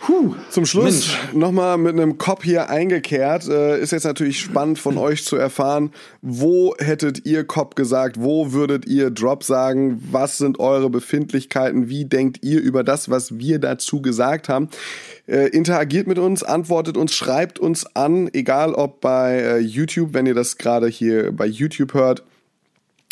Puh, Zum Schluss nochmal mit einem Cop hier eingekehrt. Äh, ist jetzt natürlich spannend von euch zu erfahren, wo hättet ihr Cop gesagt, wo würdet ihr Drop sagen, was sind eure Befindlichkeiten, wie denkt ihr über das, was wir dazu gesagt haben. Äh, interagiert mit uns, antwortet uns, schreibt uns an, egal ob bei äh, YouTube, wenn ihr das gerade hier bei YouTube hört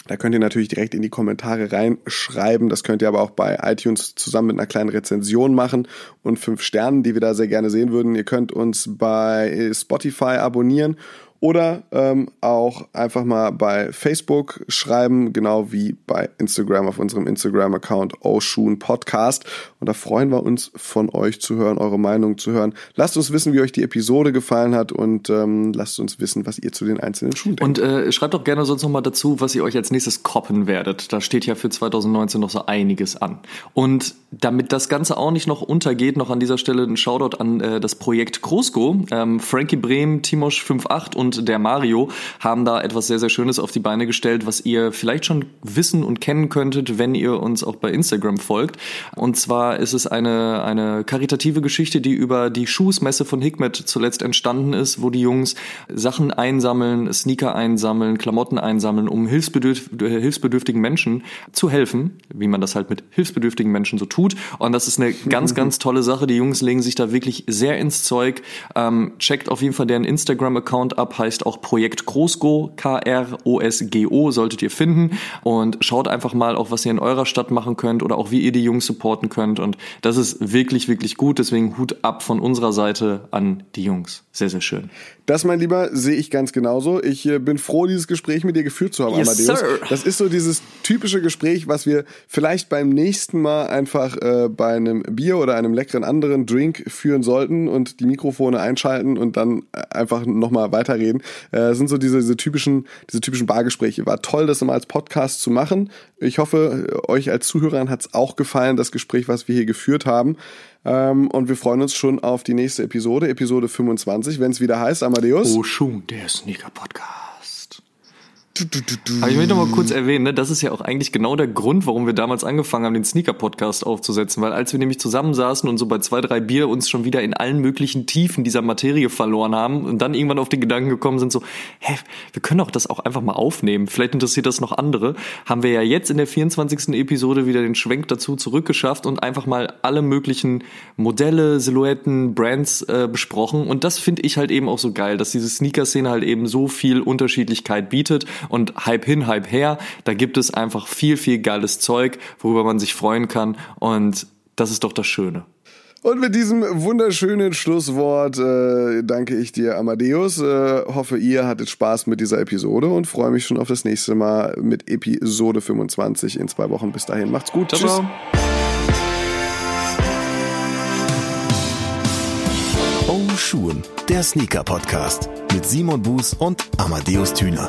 da könnt ihr natürlich direkt in die Kommentare reinschreiben. Das könnt ihr aber auch bei iTunes zusammen mit einer kleinen Rezension machen und fünf Sternen, die wir da sehr gerne sehen würden. Ihr könnt uns bei Spotify abonnieren oder ähm, auch einfach mal bei Facebook schreiben, genau wie bei Instagram auf unserem Instagram-Account Oshun Podcast. Und da freuen wir uns von euch zu hören, eure Meinung zu hören. Lasst uns wissen, wie euch die Episode gefallen hat und ähm, lasst uns wissen, was ihr zu den einzelnen Schuhen denkt. Und äh, schreibt doch gerne sonst nochmal dazu, was ihr euch als nächstes koppen werdet. Da steht ja für 2019 noch so einiges an. Und damit das Ganze auch nicht noch untergeht, noch an dieser Stelle ein Shoutout an äh, das Projekt Krosko. Ähm, Frankie Brehm, Timosch 58 und und der Mario haben da etwas sehr, sehr Schönes auf die Beine gestellt, was ihr vielleicht schon wissen und kennen könntet, wenn ihr uns auch bei Instagram folgt. Und zwar ist es eine, eine karitative Geschichte, die über die Schuhsmesse von Hikmet zuletzt entstanden ist, wo die Jungs Sachen einsammeln, Sneaker einsammeln, Klamotten einsammeln, um hilfsbedürf hilfsbedürftigen Menschen zu helfen, wie man das halt mit hilfsbedürftigen Menschen so tut. Und das ist eine ganz, ganz tolle Sache. Die Jungs legen sich da wirklich sehr ins Zeug. Ähm, checkt auf jeden Fall deren Instagram-Account ab, heißt auch Projekt Großgo, K-R-O-S-G-O, solltet ihr finden. Und schaut einfach mal auch, was ihr in eurer Stadt machen könnt oder auch wie ihr die Jungs supporten könnt. Und das ist wirklich, wirklich gut. Deswegen Hut ab von unserer Seite an die Jungs. Sehr, sehr schön. Das, mein Lieber, sehe ich ganz genauso. Ich äh, bin froh, dieses Gespräch mit dir geführt zu haben, yes, Amadeus. Sir. Das ist so dieses typische Gespräch, was wir vielleicht beim nächsten Mal einfach äh, bei einem Bier oder einem leckeren anderen Drink führen sollten und die Mikrofone einschalten und dann äh, einfach nochmal weiterreden. Äh, sind so diese, diese typischen, diese typischen Bargespräche. War toll, das mal als Podcast zu machen. Ich hoffe, euch als Zuhörern hat es auch gefallen, das Gespräch, was wir hier geführt haben. Ähm, und wir freuen uns schon auf die nächste Episode, Episode 25, wenn es wieder heißt, Amadeus. Oh, schon, der Sneaker Podcast. Aber ich möchte noch mal kurz erwähnen, ne, das ist ja auch eigentlich genau der Grund, warum wir damals angefangen haben, den Sneaker-Podcast aufzusetzen. Weil als wir nämlich zusammensaßen und so bei zwei, drei Bier uns schon wieder in allen möglichen Tiefen dieser Materie verloren haben und dann irgendwann auf den Gedanken gekommen sind, so, hä, wir können doch das auch einfach mal aufnehmen. Vielleicht interessiert das noch andere. Haben wir ja jetzt in der 24. Episode wieder den Schwenk dazu zurückgeschafft und einfach mal alle möglichen Modelle, Silhouetten, Brands äh, besprochen. Und das finde ich halt eben auch so geil, dass diese Sneaker-Szene halt eben so viel Unterschiedlichkeit bietet Und Hype hin, Hype her, da gibt es einfach viel, viel geiles Zeug, worüber man sich freuen kann. Und das ist doch das Schöne. Und mit diesem wunderschönen Schlusswort äh, danke ich dir, Amadeus. Äh, hoffe, ihr hattet Spaß mit dieser Episode und freue mich schon auf das nächste Mal mit Episode 25 in zwei Wochen. Bis dahin, macht's gut. Ciao, Tschüss. ciao. Oh Schuhen, der Sneaker-Podcast mit Simon Buß und Amadeus Thüner.